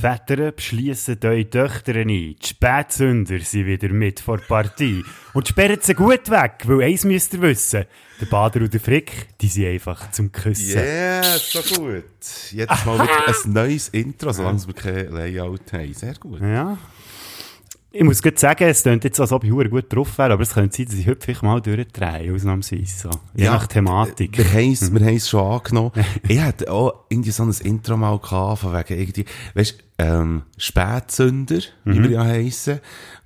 Väter beschliessen eure Töchter ein. Die Spätsünder sind wieder mit vor der Partie. Und sperren sie gut weg, weil eins müsst ihr wissen. Der Bader und der Frick, die sind einfach zum Küssen. Yeah, so gut. Jedes Mal wieder ein neues Intro, solange wir kein Layout haben. Sehr gut. Ja. Ich muss gut sagen, es klingt jetzt, als ob ich gut drauf wäre, aber es könnte sein, dass ich heute vielleicht mal durchdrehe, ausnahmsweise. So. Je Ja, nach Thematik. Wir haben es wir haben's schon angenommen. ich hatte auch irgendwie so ein Intro mal gehabt, von wegen irgendwie, weißt ähm, Spätsünder, wie wir ja heissen.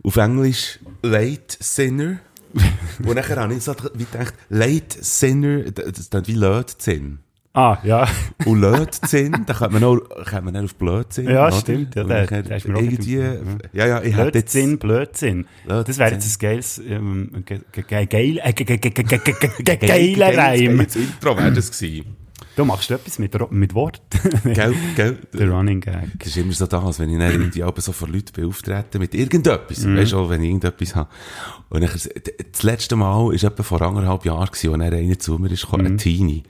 Auf Englisch Late Sinner. Und nachher habe ich so wie gedacht, Late Sinner, das dann wie Lötzinn. Ah, ja. Und Lötzinn, da kommt man auch, kommt man dann auf Blödsinn. Ja, oder? stimmt, ja, der- der ist mir irgendwie, nicht ja, ja, ich hätte jetzt, Blödsinn, Blödsinn. Das wäre jetzt ein geiles, ähm, ge- ge- ge- geil, äh, ge- ge- ge- ge- ge- ge- ge- geiler Reim. Das Intro wäre das gewesen. Du machst etwas mit, mit Wort. Gell, gell? Der Running Gag. Das ist immer so das, wenn ich dann irgendwie aber so vor Leuten beauftrete mit irgendetwas. Mhm. Weißt du, wenn ich irgendetwas habe. Und dann, das letzte Mal war etwa vor anderthalb Jahren dann einer zu mir ist gekommen, Mhm. ein Teenie.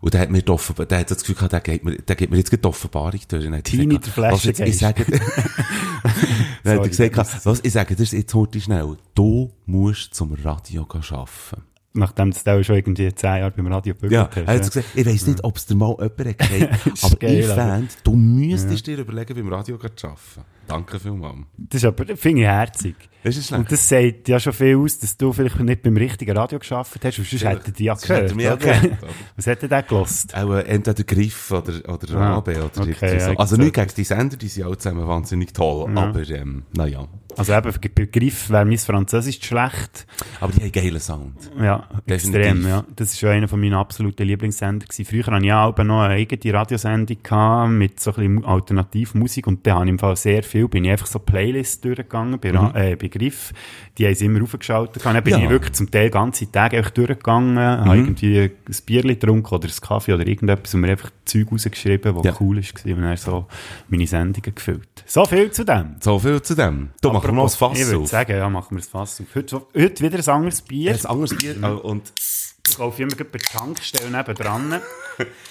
Und der hat mir die Offenbar der hat das Gefühl gehabt, der gibt mir, der gibt mir jetzt die Offenbarung durch. Und dann hat gesagt, der was jetzt, ich sage, dann hat er gesagt, was, ich sage, das ist jetzt heute schnell. Du musst zum Radio gehen arbeiten. Nachdem du schon irgendwie zehn Jahre beim Radio Ja, gebügelt er hat gesagt, ich weiss nicht, ob es dir mal jemand hat gesagt aber geil, ich fände, du müsstest dir überlegen, beim Radio zu arbeiten. Danke vielmals. Das ist aber, finde ich herzig. Das ist schlecht. Und das sagt ja schon viel aus, dass du vielleicht nicht beim richtigen Radio geschafft hast, sonst Ja, hätten die ja gehört. ja gehört, oder? Was hätte der gelost? Auch äh, entweder Griff oder, oder Ah, Rabe oder okay, irgendwie so. ja, Also so nicht gegen die Sender, die sind auch zusammen wahnsinnig toll, aber ähm, naja. Also eben, den Begriff wäre mein Französisch schlecht. Aber die haben geilen Sound. Ja, Definitiv. extrem, ja. Das ist schon einer von meinen absoluten Lieblingssender gewesen. Früher hatte ich auch noch eine eigene Radiosendung gehabt, mit so ein bisschen Alternativmusik und da habe ich im Fall sehr viel, bin ich einfach so Playlists durchgegangen, bei, Ra- äh, Begriff, die haben sie immer aufgeschaltet. Dann bin Mhm. Ja. Mhm. ich wirklich zum Teil ganze Tage einfach durchgegangen, habe irgendwie ein Bierli getrunken oder einen Kaffee oder irgendetwas und mir einfach Zeug rausgeschrieben, was Ja. cool war und dann so meine Sendungen gefüllt. So viel zu dem. So viel zu dem. Du, machen wir noch ein Fass Ich würde auf. sagen, ja, machen wir das Fass auf. Heute, heute wieder ein anderes Bier. Ein anderes Bier. äh, Und Ich kaufe immer bei der Tankstelle nebendran.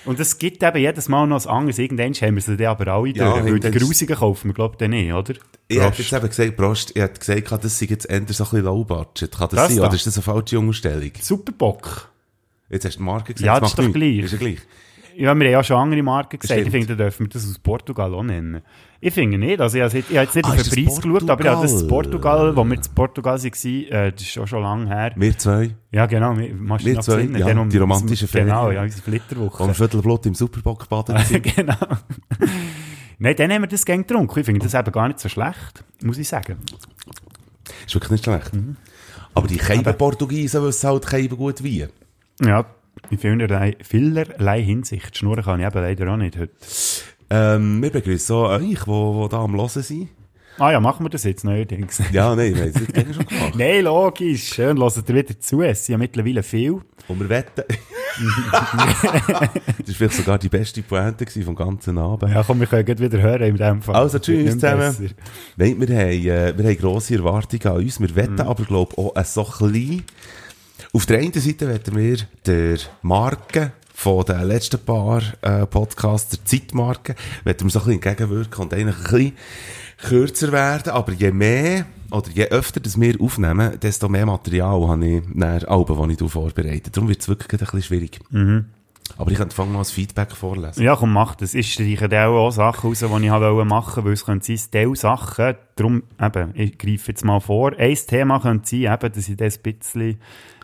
Und es gibt eben jedes Mal noch ein anderes. Irgendwann haben wir sie dann aber alle Ja, durch. Weil die grusigen kaufen wir, glaube ich, dann nicht, oder? ich Prost. jetzt eben gesagt, Prost, ich hätte gesagt, das sei jetzt eher so ein bisschen low budget. Kann das, Das sein? da? Oder ist das eine falsche Umstellung? Superbock. Jetzt hast du die Marke gesagt. Ja, das das ist doch gleich. Ist ja gleich. Ja, wir haben ja schon andere Marken gesagt. Stimmt. Ich finde, da dürfen wir das aus Portugal auch nennen. Ich finde nicht. Also, ich habe jetzt nicht Ah, auf ist den Preis geschaut, aber habe das in Portugal? Wo wir in Portugal waren, äh, das ist auch schon lange her. Wir zwei. Ja, genau. wir- Wir zwei, ja, Dann um- die romantische Genau, Ferien. ja, unsere Flitterwoche. Am Viertelblut im Superbock baden genau. Nein, dann haben wir das gern getrunken. Ich finde das eben gar nicht so schlecht, muss ich sagen. Ist wirklich nicht schlecht. Mhm. Aber die Keiben-Portugiesen wissen halt Keiben gut wie. Ja, in vielerlei, vielerlei Hinsicht. Schnurren kann ich eben leider auch nicht heute. Ähm, wir begrüßen auch euch, die, da am Hören sind. Ah ja, machen wir das jetzt neuerdings. Ja, nein, wir haben es nicht schon gemacht. Nein, logisch. Schön, hört ihr wieder zu. Es sind ja mittlerweile viel. Und wir wetten. das war vielleicht sogar die beste Pointe vom ganzen Abend. Ja, komm, wir können gleich wieder hören in dem Fall. Also, tschüss zusammen. Nein, wir haben, äh, wir haben grosse Erwartungen an uns. Wir wetten Mhm. aber, glaube ich, auch so klein. Auf der einen Seite wetten wir der Marke von den letzten paar äh, Podcasts, der Zeitmarke, wetten wir so ein bisschen entgegenwirken und eigentlich ein bisschen kürzer werden. Aber je mehr oder je öfter das wir aufnehmen, desto mehr Material habe ich nach Alben, die ich vorbereite. Darum wird es wirklich ein bisschen schwierig. Aber ich könnte fangen mal als Feedback vorlesen. Ja, komm, mach das. Ich streiche auch Sachen raus, die ich habe machen wollte, weil es könnte sein, Teil Sachen, darum, eben, ich greife jetzt mal vor. Ein Thema könnte sein, eben, dass ich das ein bisschen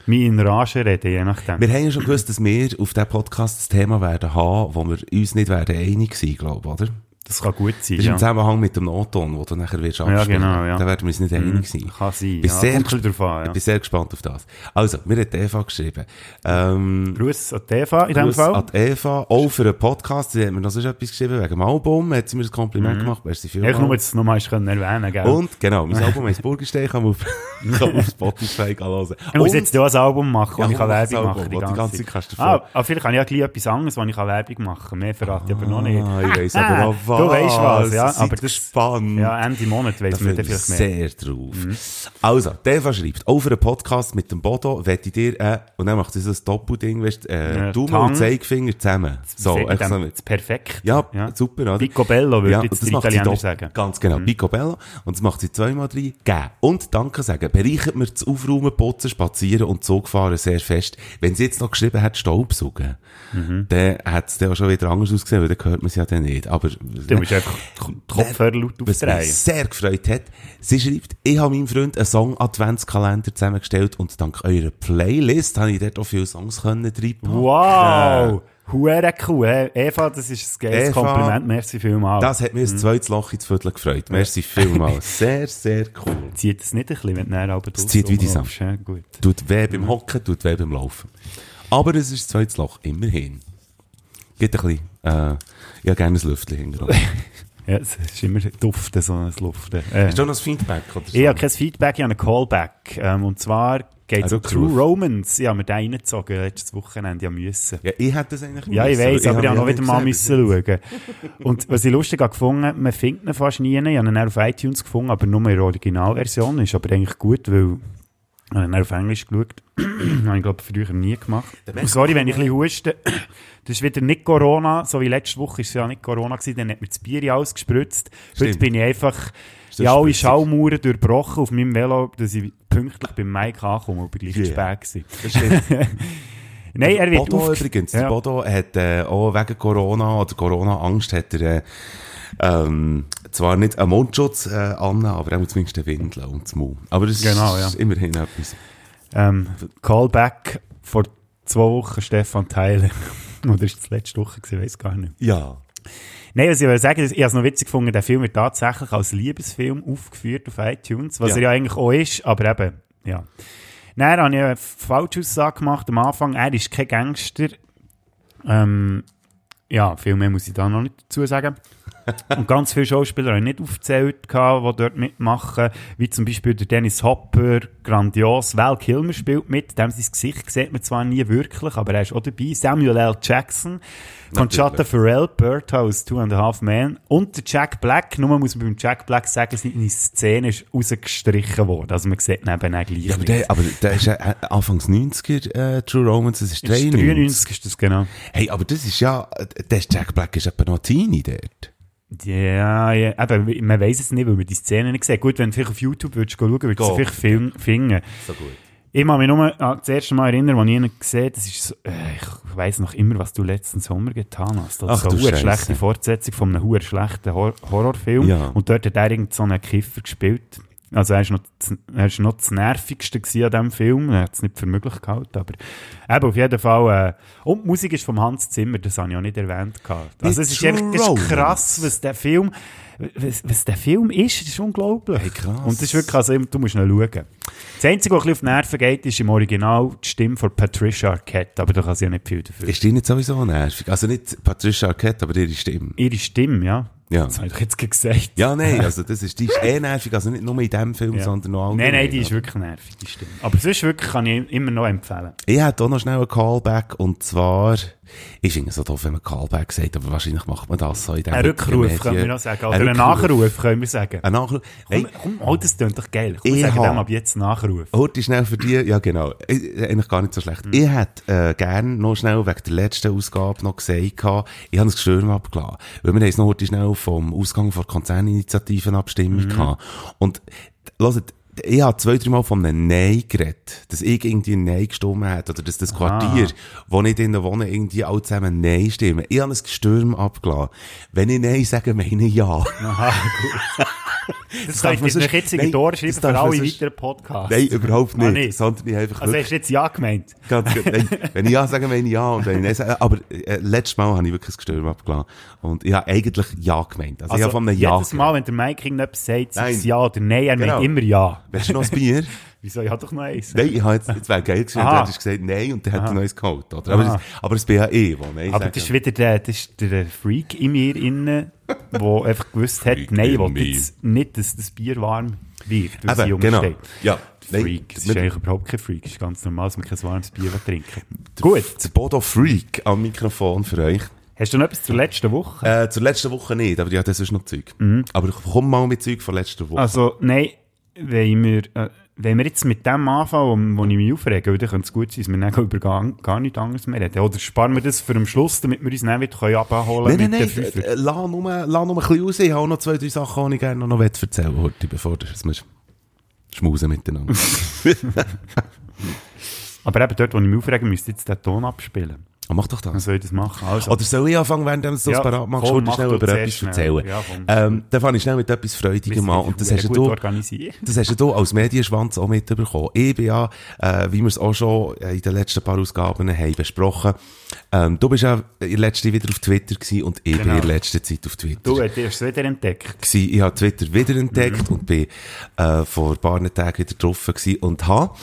mich in Rage rede, je nachdem. Wir haben ja schon gewusst, dass wir auf diesem Podcast das Thema werden haben, wo wir uns nicht werden einig sein, glaube ich, oder? Das kann gut sein, Das ist ja. im Zusammenhang mit dem Noton, wo du nachher wirst Ja, abspielen. genau, ja. Da werden wir uns nicht einig sein. Kann sein, Bin ja. sehr an, ja. Ich bin sehr gespannt auf das. Also, mir hat Eva geschrieben. Ähm, Gruß an die Eva in dem Fall. an die Eva, auch für einen Podcast. Sie hat mir noch sonst etwas geschrieben wegen dem Album. Hat sie mir ein Kompliment gemacht. Merci Ja, Mhm. ich nur jetzt nochmal erwähnen, gell? Und, genau, mein Album heisst Burgenstein, kann man auf, kann auf Spotify hören. ich muss Und- jetzt ja ein Album machen, Ja, ich kann mach ein Werbung Album, machen kann. die ganze Zeit kannst du ah, ah, vielleicht habe ich ja gleich etwas anderes, wo ich kann Werbung machen kann. Mehr verrate ich aber noch nicht. Ah, ich weiss aber auch was. Du weißt was, ja, aber das- gespannt. Ja, Ende Monat weiss man vielleicht mehr. sehr drauf. Also, Deva schreibt, auf einen Podcast mit dem Bodo wette ich dir, äh, und dann macht er so ein Doppelding, weißt, äh, Ja, Daumen Tang. und Zeigefinger zusammen. So, echt so perfekt. Ja, super, oder? Picobello würde jetzt das macht sie Italiener doch- sagen. Mhm. Ganz genau, Picobello. Und das macht sie zweimal drei. Geben. Und Danke sagen. Bereichert mir das Aufräumen, Putzen, Spazieren und Zugfahren sehr fest. Wenn sie jetzt noch geschrieben hat, Staubsaugen, Mhm. dann hat es dann auch schon wieder anders ausgesehen, weil dann hört man sie ja dann nicht. Aber, Du musst einfach Kopfhörer laut was mich aufdrehen. sehr gefreut hat, sie schreibt, ich habe meinem Freund einen Song-Adventskalender zusammengestellt und dank eurer Playlist habe ich dort auch viele Songs können reinpacken. Wow! Hure cool. Eva, das ist ein geiles Eva, Kompliment. Merci vielmals. Das hat mir ein zweites Loch ins Viertel gefreut. Merci vielmals. Sehr, sehr cool. zieht es nicht ein bisschen, wenn du dann aber Es zieht wie die rumlaufst, ja, Gut. Tut weh beim Hocken, tut weh beim Laufen. Aber es ist ein zweites Loch, immerhin. Geht ein bisschen, äh, ich habe gerne ein Lüftchen hinterher. Ja, es ist immer Duften, so ein Luften. Äh, Hast du noch ein Feedback oder so? ich habe kein Feedback, ich habe einen Callback. Ähm, und zwar geht es Ein um True. Romance. Ich habe mir den reingezogen letztes Wochenende, ja müssen. Ja, ich hätte das eigentlich Ja, ich weiss, aber ich habe noch wieder mal müssen schauen. Und was ich lustig habe gefunden, man findet ihn fast nie. Ich habe ihn auf iTunes gefunden, aber nur in der Originalversion. Ist aber eigentlich gut, weil ich habe auf Englisch geschaut. habe ich, glaube früher nie gemacht. Sorry, wenn ich ein bisschen huste. Das ist wieder nicht Corona, so wie letzte Woche ist es ja nicht Corona gewesen, dann hat mir das Bier alles gespritzt. Heute Stimmt. bin ich einfach in alle? Schallmauern durchbrochen auf meinem Velo, dass ich pünktlich beim Mike ankomme, aber gleich Yeah. spät stimmt. Nein, er wird Bodo übrigens, Ja. Bodo hat äh, auch wegen Corona oder Corona-Angst hat er äh, ähm, zwar nicht einen Mundschutz äh, an, aber er muss zumindest eine Windel und das Maul. Aber das Genau, ist ja. immerhin etwas. Ähm, Callback vor zwei Wochen Stefan Theiler. Oder ist das letzte Woche gewesen, weiß gar nicht. Ja. Nein, was ich will sagen, ich habe es noch witzig gefunden, der Film wird tatsächlich als Liebesfilm aufgeführt auf iTunes, was Ja. er ja eigentlich auch ist, aber eben, ja. Dann habe ich eine Falschaussage gemacht am Anfang, er ist kein Gangster. Ähm, ja, viel mehr muss ich da noch nicht dazu sagen. Und ganz viele Schauspieler habe ich nicht aufgezählt, gehabt, die dort mitmachen, wie zum Beispiel der Dennis Hopper, grandios, Val Kilmer spielt mit, dem sein Gesicht sieht man zwar nie wirklich, aber er ist auch dabei, Samuel L. Jackson, Conchata Farrell, Birdhouse, Two and a Half Men und der Jack Black, nur muss man beim Jack Black sagen, seine Szene ist rausgestrichen worden, also man sieht neben auch gleich Ja, aber der, aber der ist ja äh, Anfangs 90er äh, True Romance, das ist Ist 93. 93 ist das genau. Hey, aber das ist ja, äh, der Jack Black ist etwa noch Teenie dort. Ja, ja, eben, man weiß es nicht, weil man die Szene nicht sieht. Gut, wenn du vielleicht auf YouTube würdest schauen, würdest du vielleicht film, finden. So gut. Ich kann mich nur an das erste Mal erinnern, als ich ihn gesehen habe, das ist so, äh, ich weiss noch immer, was du letzten Sommer getan hast. Das Ach ist so eine schlechte Fortsetzung von einem schlechten Hor Horrorfilm. Ja. Und dort hat er irgend so einen Kiffer gespielt. Also er ist noch, das- er ist noch das Nervigste an diesem Film. Er hat es nicht für möglich gehalten, aber eben auf jeden Fall. Äh, und die Musik ist vom Hans Zimmer, das habe ich auch nicht erwähnt. Gehabt. Also es ist, einfach, es ist krass, was der Film, was, was der Film ist, das ist unglaublich. Hey, krass. Und das ist wirklich, also du musst noch schauen. Das Einzige, was ein bisschen auf die Nerven geht, ist im Original die Stimme von Patricia Arquette, aber da kann sie ja nicht viel dafür. Ist die nicht sowieso nervig? Also nicht Patricia Arquette, aber ihre Stimme. Ihre Stimme, ja. Ja. Das habe ich jetzt gesagt. Ja, nein, also das ist, die ist eh nervig, also nicht nur in diesem Film, Ja. sondern auch Nein, nein, allgemein. die ist wirklich nervig, die Stimme. Aber sonst wirklich kann ich immer noch empfehlen. Ich hätte auch noch schnell einen Callback, und zwar, finde es so doof, wenn man Callback sagt, aber wahrscheinlich macht man das so in dem Ein Rückruf können wir noch sagen. Oder Ein Nachruf können wir sagen. Ein Nachruf. Komm, komm, oh, das klingt doch geil. Komm, sagen habe- dem ab jetzt Nachruf. Heute schnell für dich, ja genau, äh, eigentlich gar nicht so schlecht. Ich hätte äh, gerne noch schnell wegen der letzten Ausgabe noch gesagt, ich habe ein Gestürm abgelassen. Weil wir haben es noch heute schnell vom Ausgang von der Konzerninitiativenabstimmung gehabt. Und, hört, ich habe zwei, drei Mal von einem Nein geredet. Dass ich irgendwie ein Nein gestimmt hat oder dass das Quartier, wo ich drinnen wohne, irgendwie alle zusammen Nein stimmen. Ich habe ein Gestürm abgelassen. Wenn ich Nein sage, meine ich Ja. Aha, gut. Das darf könnt man ihr sonst- euch jetzt in das schreiben für alle sonst- weiteren Podcasts. Nein, überhaupt nicht. Ah, nicht? Sondern ich einfach Also hast du jetzt Ja gemeint? Ganz gut. Nein, wenn ich ja sage, meine ich ja. Und wenn ich nein sage, aber äh, letztes Mal habe ich wirklich ein Gestürm abgelassen. Und ich habe eigentlich ja gemeint. Also, ich habe von einem Ja. jedes Mal, wenn der Mike irgendetwas sagt, sagt es Ja oder Nein, er Genau. meint immer Ja. Willst du noch ein Bier? Wieso? Ich habe doch noch eins. nein, ich habe jetzt, jetzt wäre geil gewesen, Aha. du hättest gesagt Nein und dann hätte er noch eins geholt, oder? Aber, das, aber das eh, wo Nein Aber sagen. das ist wieder der, das ist der Freak in mir innen, der einfach gewusst hat, nein, ich will jetzt nicht, dass das Bier warm wird, weil sie Eben, jung genau. steht. Ja. Nein, Freak. Das ist eigentlich überhaupt kein Freak. Das ist ganz normal, dass man kein warmes Bier trinken Gut. Der Bodo Freak am Mikrofon für euch. Hast du noch etwas zur letzten Woche? Äh, zur letzten Woche nicht, aber ja, das ist noch Zeug. Aber komm mal mit Zeug von letzter Woche. Also, nein, wenn wir, äh, wenn wir jetzt mit dem anfangen, wo, wo ich mich aufrege, dann könnte es gut sein, dass wir dann über gar, gar nichts anderes mehr reden. Oder sparen wir das für den Schluss, damit wir uns dann wieder können abholen Nein, nein, nein, Fünfer? äh, lass nur, lass nur ein bisschen raus. Ich habe auch noch zwei, drei Sachen, die ich gerne noch erzählen wollte, bevor du wir schmusen miteinander. Aber eben dort, wo ich mich aufrege, müsste ich jetzt den Ton abspielen. Oh, mach doch Dann das. soll ich das machen. Also, Oder soll ich anfangen, während du das Ja, parat machst, komm, mach schnell über etwas schnell. erzählen? Ja, komm. ähm, dann fange ich schnell mit etwas Freudigem an. Und das hast, du, das hast du als Medienschwanz auch mitbekommen. Ich bin ja, äh, wie wir es auch schon in den letzten paar Ausgaben haben besprochen, ähm, du bist ja in letzter wieder auf Twitter gewesen und ich bin Genau. in letzter Zeit auf Twitter. Du hast es wieder entdeckt. gewesen. Ich habe Twitter wiederentdeckt und bin äh, vor ein paar Tagen wieder getroffen und habe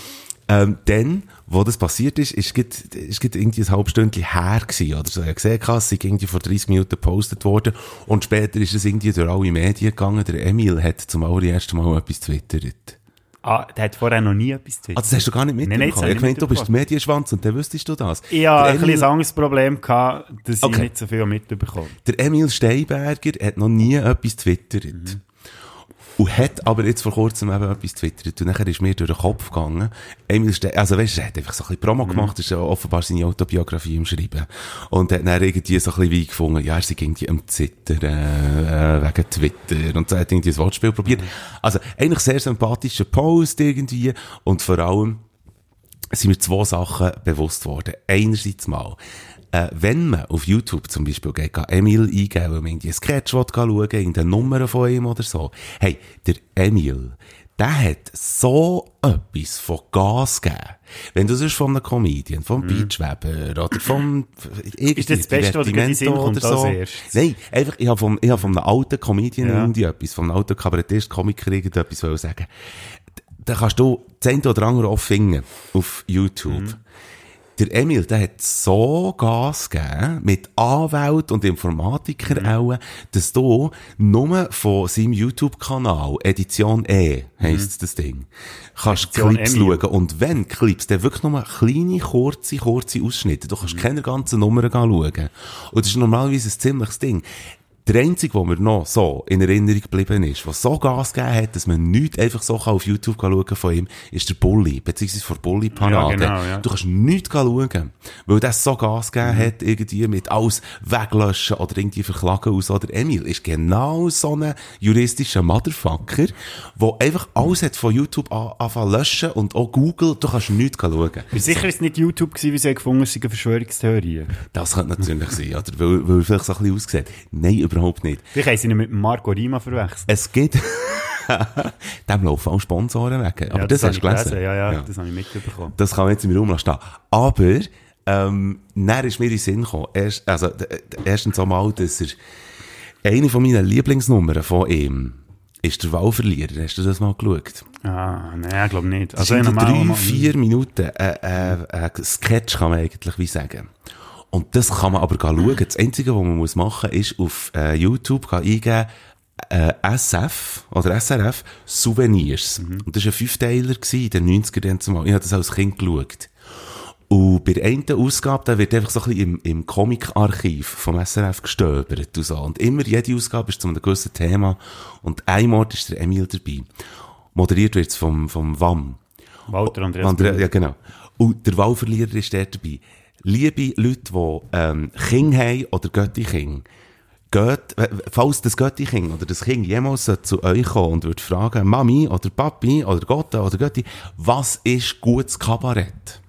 ähm, dann, wo das passiert ist, ist grad, ist irgendwie ein halbes Stündchen her gewesen, oder so. Ich habe gesehen, es ist irgendwie vor 30 Minuten gepostet worden und später ist es irgendwie durch alle Medien gegangen. Der Emil hat zum allerersten Mal etwas twittert. Ah, der hat vorher noch nie etwas zu Ah, das hast du gar nicht Nein, nein, mitbekommen? das ich ich gemeint, du bist mitbekommen. Medienschwanz und dann wüsstest du das. Ich Der ein bisschen Emil- anderes Problem gehabt, dass Okay. ich nicht so viel mitbekommen Der Emil Steinberger hat noch nie etwas twittert. Mhm. Und hat aber jetzt vor kurzem eben etwas twittert. Und nachher ist mir durch den Kopf gegangen. Emil Stein, also weißt du, er hat einfach so ein bisschen Promo Mhm. gemacht, ist ja offenbar seine Autobiografie im Schreiben. Und hat dann irgendwie so ein bisschen wie gefunden, ja, er sei irgendwie am Zittern, äh, wegen Twitter. Und so hat irgendwie ein Wortspiel probiert. Mhm. Also, eigentlich sehr sympathischer Post irgendwie. Und vor allem, sind mir zwei Sachen bewusst worden. Einerseits mal, äh, wenn man auf YouTube zum Beispiel geht, kann Emil eingeben, wenn man irgendwie einen Sketch will, schauen will, irgendeine Nummer von ihm oder so. Hey, der Emil, der hat so etwas von Gas gegeben. Wenn du sonst von einem Comedian, vom Beachweber oder vom... Ist das das Beste, was dir gerade in den Sinn kommt erstes? Nein, einfach, ich habe vom, ich habe von einem alten Comedian Ja. irgendwie etwas, von einem alten Kabarettist, Komiker irgendetwas wollen sagen. Da kannst du eine oder andere auch finden auf YouTube. Mhm. Der Emil, der hat so Gas gegeben, mit Anwalt und Informatiker Mhm. auch, dass du nur von seinem YouTube-Kanal, Edition E, heisst das Ding, kannst Edition Clips Emil. schauen. Und wenn Clips, dann wirklich nur kleine, kurze, kurze Ausschnitte. Du Mhm. kannst keine ganzen Nummern schauen. Und das ist normalerweise ein ziemliches Ding. Der einzige, der mir noch so in Erinnerung geblieben ist, was so Gas gegeben hat, dass man nichts einfach so auf YouTube schauen kann von ihm, ist der Bulli, beziehungsweise vor Bulli-Parade. Ja, genau, ja. Du kannst nichts schauen, weil das so Gas gegeben Mhm. hat, irgendwie mit alles weglöschen oder irgendwie verklagen aus. Oder Emil ist genau so ein juristischer Motherfucker, der einfach alles hat von YouTube an, anfangen löschen und auch Google, du kannst nichts schauen. Bin sicher, es war nicht YouTube, gewesen, wie sie gefunden es sei eine Verschwörungstheorie. Das könnte natürlich sein, oder? Weil, weil vielleicht so ein bisschen aussieht. Nein, überhaupt nicht. Vielleicht haben sie ihn mit Marco Rima verwechselt. Es gibt, dem laufen auch Sponsoren weg. Aber das, habe hast du gelesen. Ja, ja, Ja. das habe ich mitbekommen. Das kann man jetzt im Raum lassen stehen. Aber, ähm, dann ist mir in den Sinn gekommen, erst, also, erstens einmal, dass er, eine von meinen Lieblingsnummern von ihm, ist der Wahlverlierer. Hast du das mal geschaut? Ah, nein, ich glaube nicht. Das Also, normal- drei, vier Minuten, äh, äh, äh, Sketch kann man eigentlich wie sagen. Und das kann man aber schauen. Das Einzige, was man muss machen, ist auf äh, YouTube eingeben, äh, SF oder SRF Souvenirs. Und das war ein Fünfteiler in den 90er Jahren zumal. Ich habe das als Kind geschaut. Und bei der einen Ausgabe, da wird einfach so ein bisschen im, im Comic-Archiv vom SRF gestöbert und so. Und immer jede Ausgabe ist zu einem gewissen Thema. Und einmal ist der Emil dabei. Moderiert wird es vom, vom WAM. Walter Andreas. Andrea, ja, genau. Und der Wahlverlierer ist der dabei. Liebe Leute, die ähm, Kinder haben oder Götti-Kinder, geht, äh, falls das Götti-Kind oder das Kind jemals zu euch kommen und würde fragen, Mami oder Papi oder Gott oder Götti, was ist gutes Kabarett?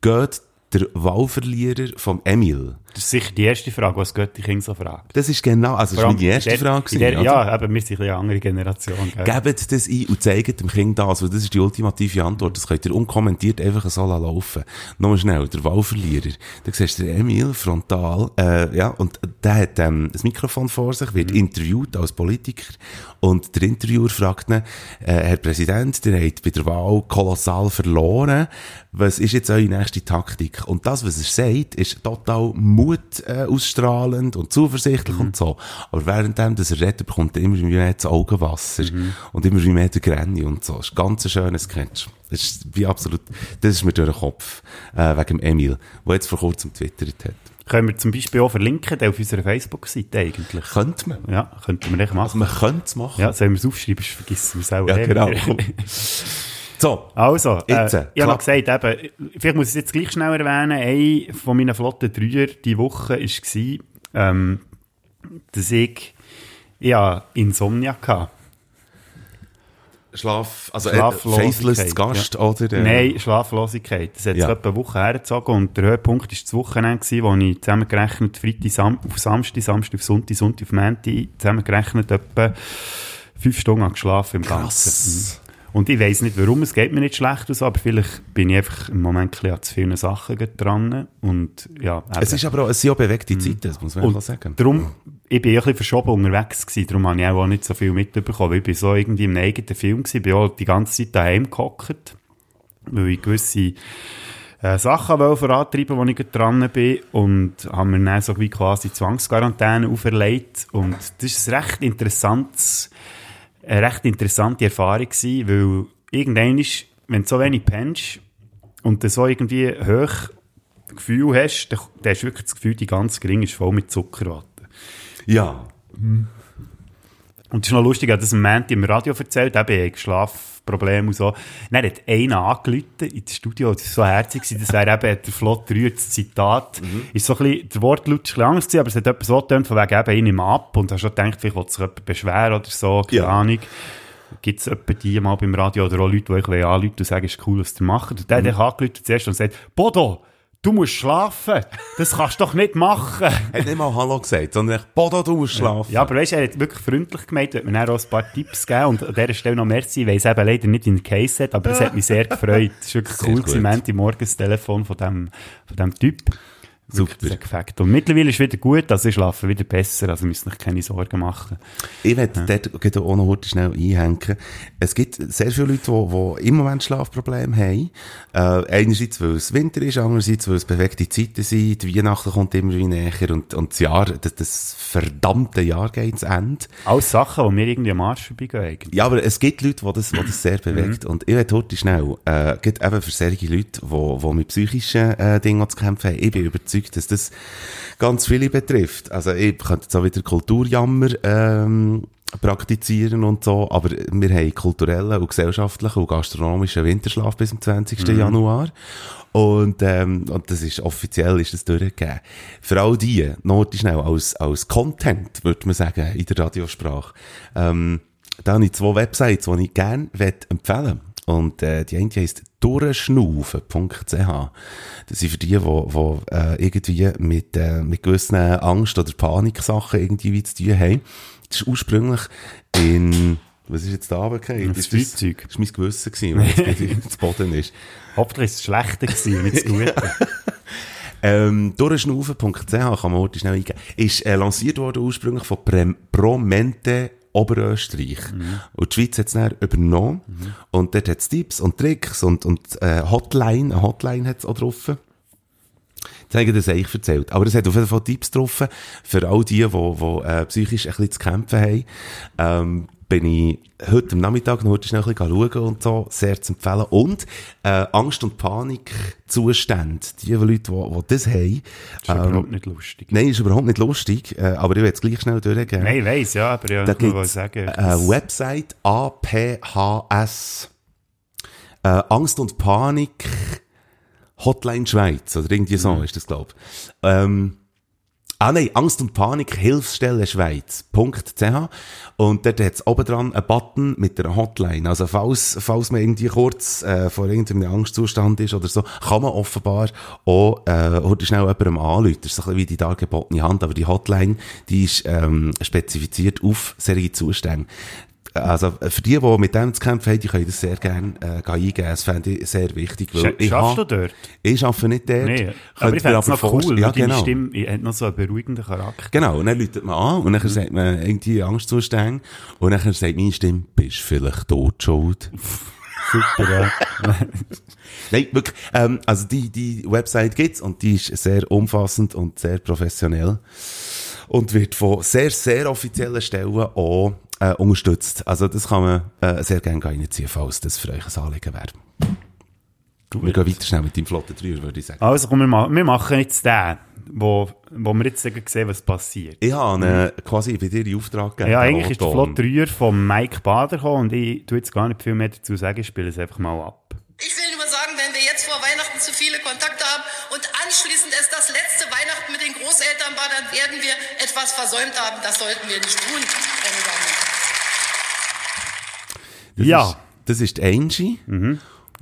Geht der Wahlverlierer vom Emil. Das ist sicher die erste Frage, was Götti King so fragt. Das ist genau, also das war meine erste der- Frage. der- gewesen, Ja, eben, wir sind eine andere Generation. Gell? Gebt das ein und zeigt dem Kind das, weil das ist die ultimative Antwort. Das könnt ihr unkommentiert einfach so laufen. Nochmal schnell, der Wahlverlierer. Da siehst du den Emil frontal, äh, ja, und der hat ähm, das Mikrofon vor sich, wird interviewt als Politiker und der Interviewer fragt ihn, äh, Herr Präsident, der hat bei der Wahl kolossal verloren. Was ist jetzt eure nächste Taktik? Und das, was er sagt, ist total Mut äh, ausstrahlend und zuversichtlich und so. Aber währenddem, dass er redet, bekommt er immer mehr das Augenwasser und immer mehr der Granny und so. Das ist ein ganz schöner Sketch. Das ist wie absolut, das ist mir durch den Kopf, äh, wegen Emil, der jetzt vor kurzem twittert hat. Können wir zum Beispiel auch verlinken auf unserer Facebook-Seite eigentlich. Könnte man. Ja, könnten wir echt machen. Also man könnte es machen. Ja, sollen wir es aufschreiben, vergessen wir es auch. Ja, genau. So, Also, Jetzt, äh, äh, ich habe gesagt, eben, vielleicht muss ich es jetzt gleich schnell erwähnen, ein von meinen flotten Dreier die Woche war, ähm, dass ich ja, Insomnia hatte. Schlaf, also äh, Faceless Gast, oder? äh, Nein, Schlaflosigkeit. Das hat Ja. etwa eine Woche hergezogen und der Höhepunkt war das Wochenende, gewesen, wo ich zusammengerechnet Freitag Sam auf Samstag, Samstag auf Sonntag, Sonntag auf Montag zusammengerechnet etwa fünf Stunden geschlafen im Ganzen. Krass. Mhm. Und ich weiss nicht warum, es geht mir nicht schlecht aus, aber vielleicht bin ich einfach im Moment ein bisschen an zu vielen Sachen dran und ja, Es ist aber auch, es sind auch bewegte Zeiten, das muss man Und sagen. Darum, ich bin ein bisschen verschoben unterwegs gewesen, darum habe ich auch nicht so viel mitbekommen. weil Ich bin so irgendwie im eigenen Film gewesen, bin auch die ganze Zeit daheim gehockt, weil ich gewisse äh, Sachen wollte vorantreiben, wo ich dran bin und haben mir dann so wie quasi Zwangsquarantäne auferlegt und das ist ein recht interessantes, eine recht interessante Erfahrung gewesen, weil irgendwann ist, wenn du so wenig pennst und du so irgendwie hoch Gefühl hast, dann, dann hast du wirklich das Gefühl, die ganze Gring ist voll mit Zuckerwatte. Ja. Und es ist noch lustig, ich habe das am Montag im Radio erzählt, eben ich Schlafprobleme und so. Dann hat einer angerufen ins Studio, das war so herzig, das wäre eben der Flott Rühr, das Zitat. Ist so ein bisschen, der Wortlaut ist ein bisschen anders aber es hat etwas so getönt, von wegen eben, ich nehme ab und hast schon gedacht, vielleicht will sich jemand beschweren oder so, keine Ja. Ahnung. Gibt es etwa die mal beim Radio oder auch Leute, die euch anrufen und sagen, es ist cool, was ihr macht. Und der hat mhm. angerufen zuerst und sagt, Bodo, du musst schlafen. Das kannst du doch nicht machen. Er hat nicht mal Hallo gesagt, sondern echt, Bodo, du musst schlafen. Ja, aber weißt du, er hat wirklich freundlich gemeint, hat mir dann auch ein paar Tipps gegeben und an dieser Stelle noch merci, ich weiss eben leider nicht, wie er Case hat, aber es hat mich sehr gefreut. Es war wirklich Sehr cool, gewesen, Menti morgen das Telefon von dem, von dem Typ. Super. Gefällt. Und mittlerweile ist es wieder gut, also ich schlafe wieder besser, also müsst euch keine Sorgen machen. Ich werde dort gerade auch noch schnell einhängen. Es gibt sehr viele Leute, die, die im Moment Schlafprobleme haben. Äh, einerseits, weil es Winter ist, andererseits, weil es bewegte Zeiten sind. Die Weihnachten kommt immer wie näher und, und das Jahr, das, das verdammte Jahr geht zu Ende. Alles Sachen, die mir irgendwie am Arsch vorbeigehen. eigentlich. Ja, aber es gibt Leute, die das, die das sehr bewegt. Und ich werde heute schnell, äh, geht eben für solche Leute, die, die mit psychischen äh, Dingen zu kämpfen haben, ich bin überzeugt, dass das ganz viele betrifft. Also ich könnte jetzt auch wieder Kulturjammer ähm, praktizieren und so, aber wir haben kulturellen und gesellschaftlichen und gastronomischen Winterschlaf bis zum 20. Januar. Und, ähm, und das ist offiziell ist das durchgegeben. Für all die, Note schnell, als, als Content, würde man sagen, in der Radiosprache, ähm, da habe ich zwei Websites, die ich gerne empfehlen möchte. Und äh, die eine heisst durchschnaufen.ch. Das sind für die, die, die äh, irgendwie mit, äh, mit gewissen Angst- oder Paniksachen irgendwie zu tun haben. Das ist ursprünglich in... Was ist jetzt da runtergefallen? Das Ist das, ist mein Gewissen gewesen, weil es zu Boden ist. Hoffentlich ist es schlechter gewesen, nicht das Gute. Ähm, durchschnaufen.ch kann man heute schnell eingeben. Ist äh, lanciert worden ursprünglich von Prem Promente Oberösterreich. Und die Schweiz hat es dann übernommen. Und dort hat es Tipps und Tricks und, und äh, Hotline, eine Hotline hat es auch drauf. Jetzt habe ich das eigentlich erzählt. Aber es hat auf jeden Fall Tipps drauf für all die, die, die äh, psychisch ein bisschen zu kämpfen haben. Ähm, bin ich heute am Nachmittag noch heute schnell ein bisschen schauen und so, sehr zu empfehlen. Und äh, Angst- und Panikzustände, die Leute, die, die das haben, ist überhaupt nicht lustig. Nein, ist überhaupt nicht lustig, äh, aber ich will es gleich schnell durchgehen. Nein, ich weiss, ja, aber ja, da ich gibt sagen. eine Website APHS äh, Angst und Panik Hotline Schweiz oder irgendwie so ist das glaub. Ähm, Ah nein, Angst und Panik Hilfsstelle Schweiz.ch und dort hat es oben dran einen Button mit einer Hotline. Also falls, falls man irgendwie kurz äh, vor irgendeinem Angstzustand ist oder so, kann man offenbar auch äh, heute schnell jemandem anrufen. Das ist so ein bisschen wie die dargebotene Hand, aber die Hotline, die ist ähm, spezifiziert auf solche Zustände. Also für die, die mit dem zu kämpfen haben, die können das sehr gerne äh, eingeben. Das fände ich sehr wichtig. Weil Sch- ich Schaffst ha- du dort? Ich arbeite nicht dort. Nee, aber ich fände es noch cool, Ja, genau. Stimme hat noch so einen beruhigenden Charakter. Genau, und dann läutet man an und Mhm. dann sagt man irgendwie Angstzustände und dann sagt meine Stimme, bist vielleicht tot schuld. Super, ja. Nein, wirklich, ähm, also die, die Website gibt's und die ist sehr umfassend und sehr professionell und wird von sehr, sehr offiziellen Stellen auch äh, unterstützt. Also das kann man äh, sehr gerne reinziehen, falls das für euch ein Anliegen wäre. Wir gehen weiter schnell mit deinem flotten Dreier, würde ich sagen. Also komm, wir, ma wir machen jetzt den. wo, wo wir jetzt sehen, was passiert. Ich habe äh, quasi bei dir die Auftrag gegeben. Ja, eigentlich ist der Flotterier von Mike Bader gekommen und ich tue jetzt gar nicht viel mehr dazu sagen, ich spiele es einfach mal ab. Ich will nur sagen, wenn wir jetzt vor Weihnachten zu viele Kontakte haben und anschließend es das letzte Weihnachten mit den Großeltern war, dann werden wir etwas versäumt haben. Das sollten wir nicht tun, meine Damen und Herren. Das Ja. Ist, das ist die Angie,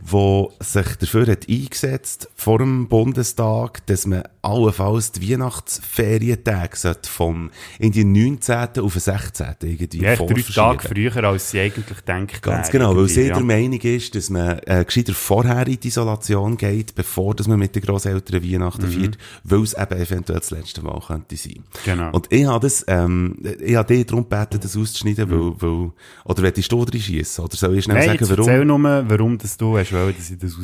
wo sich dafür hat eingesetzt vor dem Bundestag, dass man allenfalls die Weihnachtsferientage vom in die 19. auf den 16. irgendwie Ja, drei. Tage früher, als sie eigentlich denkt. Ganz genau, weil sie ja. der Meinung ist, dass man äh, gescheiter vorher in die Isolation geht, bevor dass man mit den Grosseltern Weihnachten feiert, weil es eben eventuell das letzte Mal könnte sein. Mhm. Genau. Und ich habe das, ähm, ich habe dich darum gebeten, das auszuschneiden, weil, weil, oder willst du da schießen? Oder soll ich schnell Mhm. Nein, sagen, warum? erzähl nur, warum das du dass ich das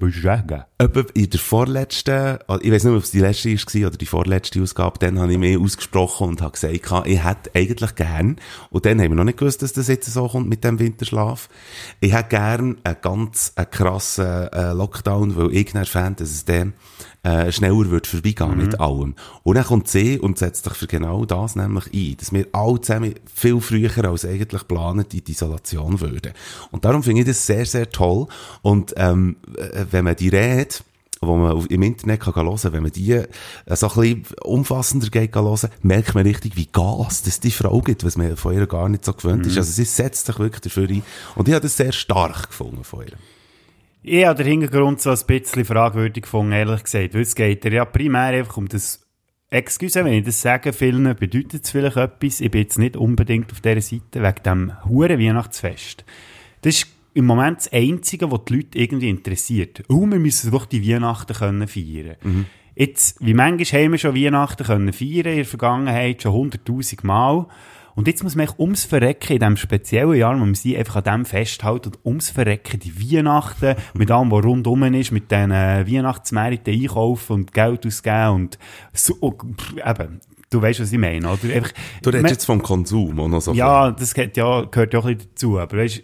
rausschneide. Etwa in der vorletzten, ich weiß nicht, ob es die letzte war oder die vorletzte Ausgabe, dann habe ich mich ausgesprochen und habe gesagt, ich hätte eigentlich gern, und dann haben wir noch nicht gewusst, dass das jetzt so kommt mit dem Winterschlaf, ich hätte gern einen ganz einen krassen äh, Lockdown, weil ich dann fände, dass es dann äh, schneller wird vorbeigehen mit allem. Und dann kommt sie und setzt sich für genau das nämlich ein, dass wir alle zusammen viel früher als eigentlich geplant in die Isolation würden. Und darum finde ich das sehr, sehr toll. Und ähm, äh, wenn man die Rede wo man im Internet kann hören kann, wenn man die äh, so ein bisschen umfassender geht kann hören, merkt man richtig, wie Gas das die Frau gibt, was man von ihr gar nicht so gewöhnt ist. Also sie setzt sich wirklich dafür ein. Und ich habe das sehr stark gefunden von ihr. Ich habe den Hintergrund so ein bisschen fragwürdig gefunden, ehrlich gesagt. Weil es geht ja primär einfach um das Excuse, wenn ich das sage, vielen bedeutet es vielleicht etwas. Ich bin jetzt nicht unbedingt auf dieser Seite wegen dem huren Weihnachtsfest. Das ist im Moment das Einzige, was die Leute irgendwie interessiert. Oh, wir müssen doch die Weihnachten können feiern. Jetzt, wie manchmal haben wir schon Weihnachten können feiern, in der Vergangenheit schon hunderttausend Mal. Und jetzt muss man ums Verrecken in diesem speziellen Jahr, wo man sie einfach an dem festhalten und ums Verrecken die Weihnachten mit allem, was rundum ist, mit den äh, Weihnachtsmärkten einkaufen und Geld ausgeben und so, und, pff, eben, du weißt, was ich meine, oder? Einfach, Du redest jetzt vom Konsum noch so ja, das gehört ja, gehört ja auch ein bisschen dazu. Aber weißt,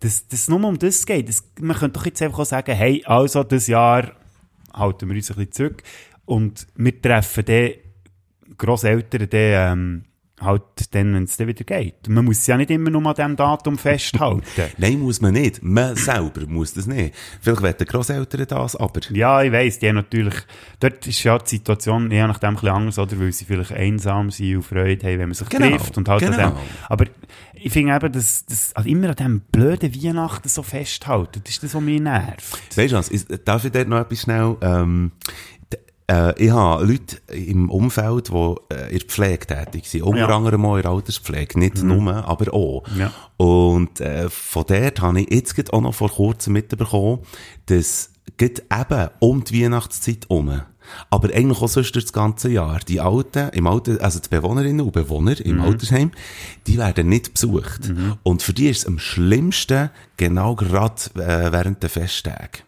dass das nur um das geht. Das, man könnte doch jetzt einfach auch sagen, hey, also, das Jahr halten wir uns ein bisschen zurück und wir treffen die Grosseltern dann, ähm, halt dann, wenn es dann wieder geht. Man muss ja nicht immer nur an diesem Datum festhalten. Nein, muss man nicht. Man selber muss das nicht. Vielleicht wollen die Grosseltern das, aber... Ja, ich weiss, die haben natürlich, dort ist ja die Situation je nachdem ein bisschen anders, oder? Weil sie vielleicht einsam sind und Freude haben, wenn man sich Genau, trifft und halt genau. an dem. Aber ich finde eben, dass, dass also immer an diesem blöden Weihnachten so festhalten, das ist das, was mich nervt. Weißt du was, ist- darf ich dort noch etwas schnell... Ähm, äh, ich habe Leute im Umfeld, die äh, in der Pflege tätig sind. Unter Ja. Mhm. anderem auch in der Alterspflege. Nicht nur, aber auch. Ja. Und äh, von dort habe ich jetzt auch noch vor kurzem mitbekommen, dass geht eben um die Weihnachtszeit herum. Aber eigentlich auch sonst das ganze Jahr. Die Alten, im Alter, also die Bewohnerinnen und Bewohner im Mhm. Altersheim, die werden nicht besucht. Und für die ist es am schlimmsten genau gerade äh, während der Festtage.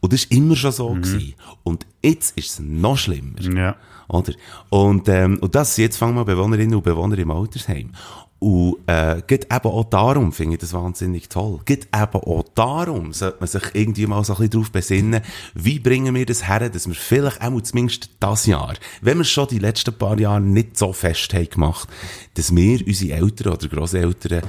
Und das war immer schon so. Gewesen. Und jetzt ist es noch schlimmer. Ja. Oder? Und, ähm, und das jetzt fangen wir Bewohnerinnen und Bewohner im Altersheim. Und, äh, geht eben auch darum, finde ich das wahnsinnig toll. Geht eben auch darum, sollte man sich irgendwie mal so ein bisschen drauf besinnen, wie bringen wir das her, dass wir vielleicht auch zumindest das Jahr, wenn wir es schon die letzten paar Jahre nicht so fest haben gemacht, dass wir unsere Eltern oder Grosseltern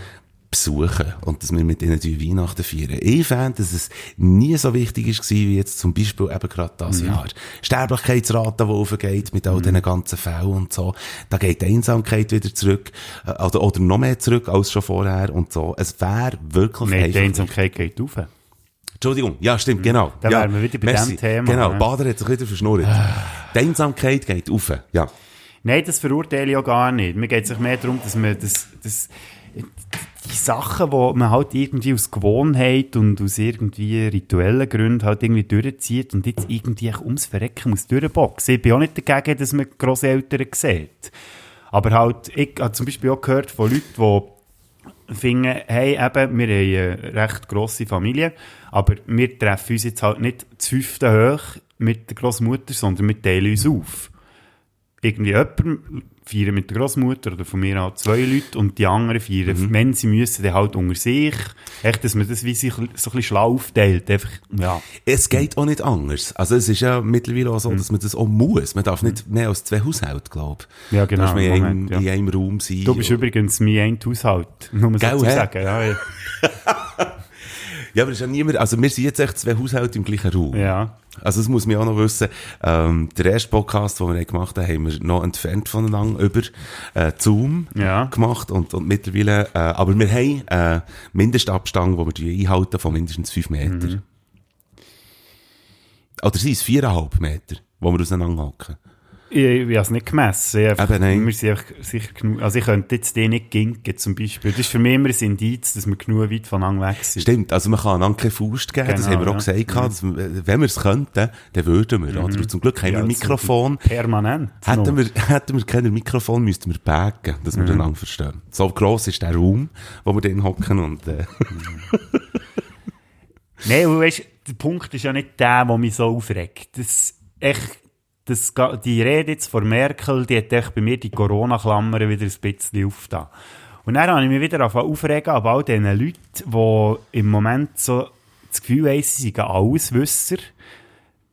besuchen und dass wir mit ihnen die Weihnachten feiern. Ich fände, dass es nie so wichtig ist wie jetzt zum Beispiel eben gerade das Jahr. Sterblichkeitsrate, die aufgeht mit all diesen ganzen Fällen und so. Da geht die Einsamkeit wieder zurück, äh, oder, oder noch mehr zurück als schon vorher und so. Es wäre wirklich Nein, die Einsamkeit geht rauf. Entschuldigung, ja, stimmt, genau. Da ja, wären wir wieder bei merci. dem Thema, Genau, ja. Bader hat sich wieder verschnurrt. Die Einsamkeit geht auf, ja. Nein, das verurteile ich auch gar nicht. Mir geht es sich mehr darum, dass man das, das, Sachen, die man halt irgendwie aus Gewohnheit und aus irgendwie rituellen Gründen halt irgendwie durchzieht und jetzt irgendwie ums Verrecken muss durchboxen. Ich bin auch nicht dagegen, dass man Grosseltern sieht. Aber halt, ich habe zum Beispiel auch gehört von Leuten, die finden, hey, eben, wir haben eine recht grosse Familie, aber wir treffen uns jetzt halt nicht zu fünften hoch mit der Großmutter, sondern wir teilen uns auf irgendwie jemand feiern mit der Großmutter oder von mir auch zwei Leute und die anderen feiern, Mhm. wenn sie müssen, dann halt unter sich. Echt, dass man das wie sich so ein bisschen schlau aufteilt. Einfach, ja. Es geht auch nicht anders. Also es ist ja mittlerweile auch so, dass man das auch muss. Man darf nicht mehr als zwei Haushalte, glaube ich. Ja, genau, Da muss man in, Moment, einem, ja. in einem Raum sein. Du bist übrigens mein ein Haushalt. Nur so Gell, zu sagen. Ja, ja. Ja, aber es ist ja niemand, also wir sind jetzt echt zwei Haushalte im gleichen Raum. ja. Also das muss man auch noch wissen. Ähm, der erste Podcast, den wir gemacht haben, haben wir noch entfernt voneinander über äh, Zoom Ja. gemacht und, und mittlerweile, äh, aber wir haben äh, Mindestabstand, den wir die einhalten von mindestens fünf Meter. Mhm. Oder sind es viereinhalb Meter, wo wir auseinander hocken? Ich, ich habe es nicht gemessen. Ich einfach, Eben, nein. Wir sind einfach sicher genug. Also ich könnte jetzt den nicht ginken, zum Beispiel. Das ist für mich immer ein Indiz, dass wir genug weit voneinander weg sind. Stimmt, also man kann einander keine Faust geben, das Genau, haben wir auch ja. Mhm. gesagt, dass, wir- wenn wir es könnten, dann würden wir, oder? Und zum Glück haben wir Ja, ein das- Mikrofon. Permanent. Hätten wir, hätten wir kein Mikrofon, müssten wir backen, dass wir einander verstehen. So gross ist der Raum, wo wir drin hocken und, äh, Nein, und weißt, der Punkt ist ja nicht der, der mich so aufregt. Das, echt, das, die Rede jetzt von Merkel, die hat echt bei mir die Corona-Klammern wieder ein bisschen aufgetan. Und dann habe ich mich wieder aufregen ab all diesen Leuten, die im Moment so das Gefühl haben, sie seien Alleswisser.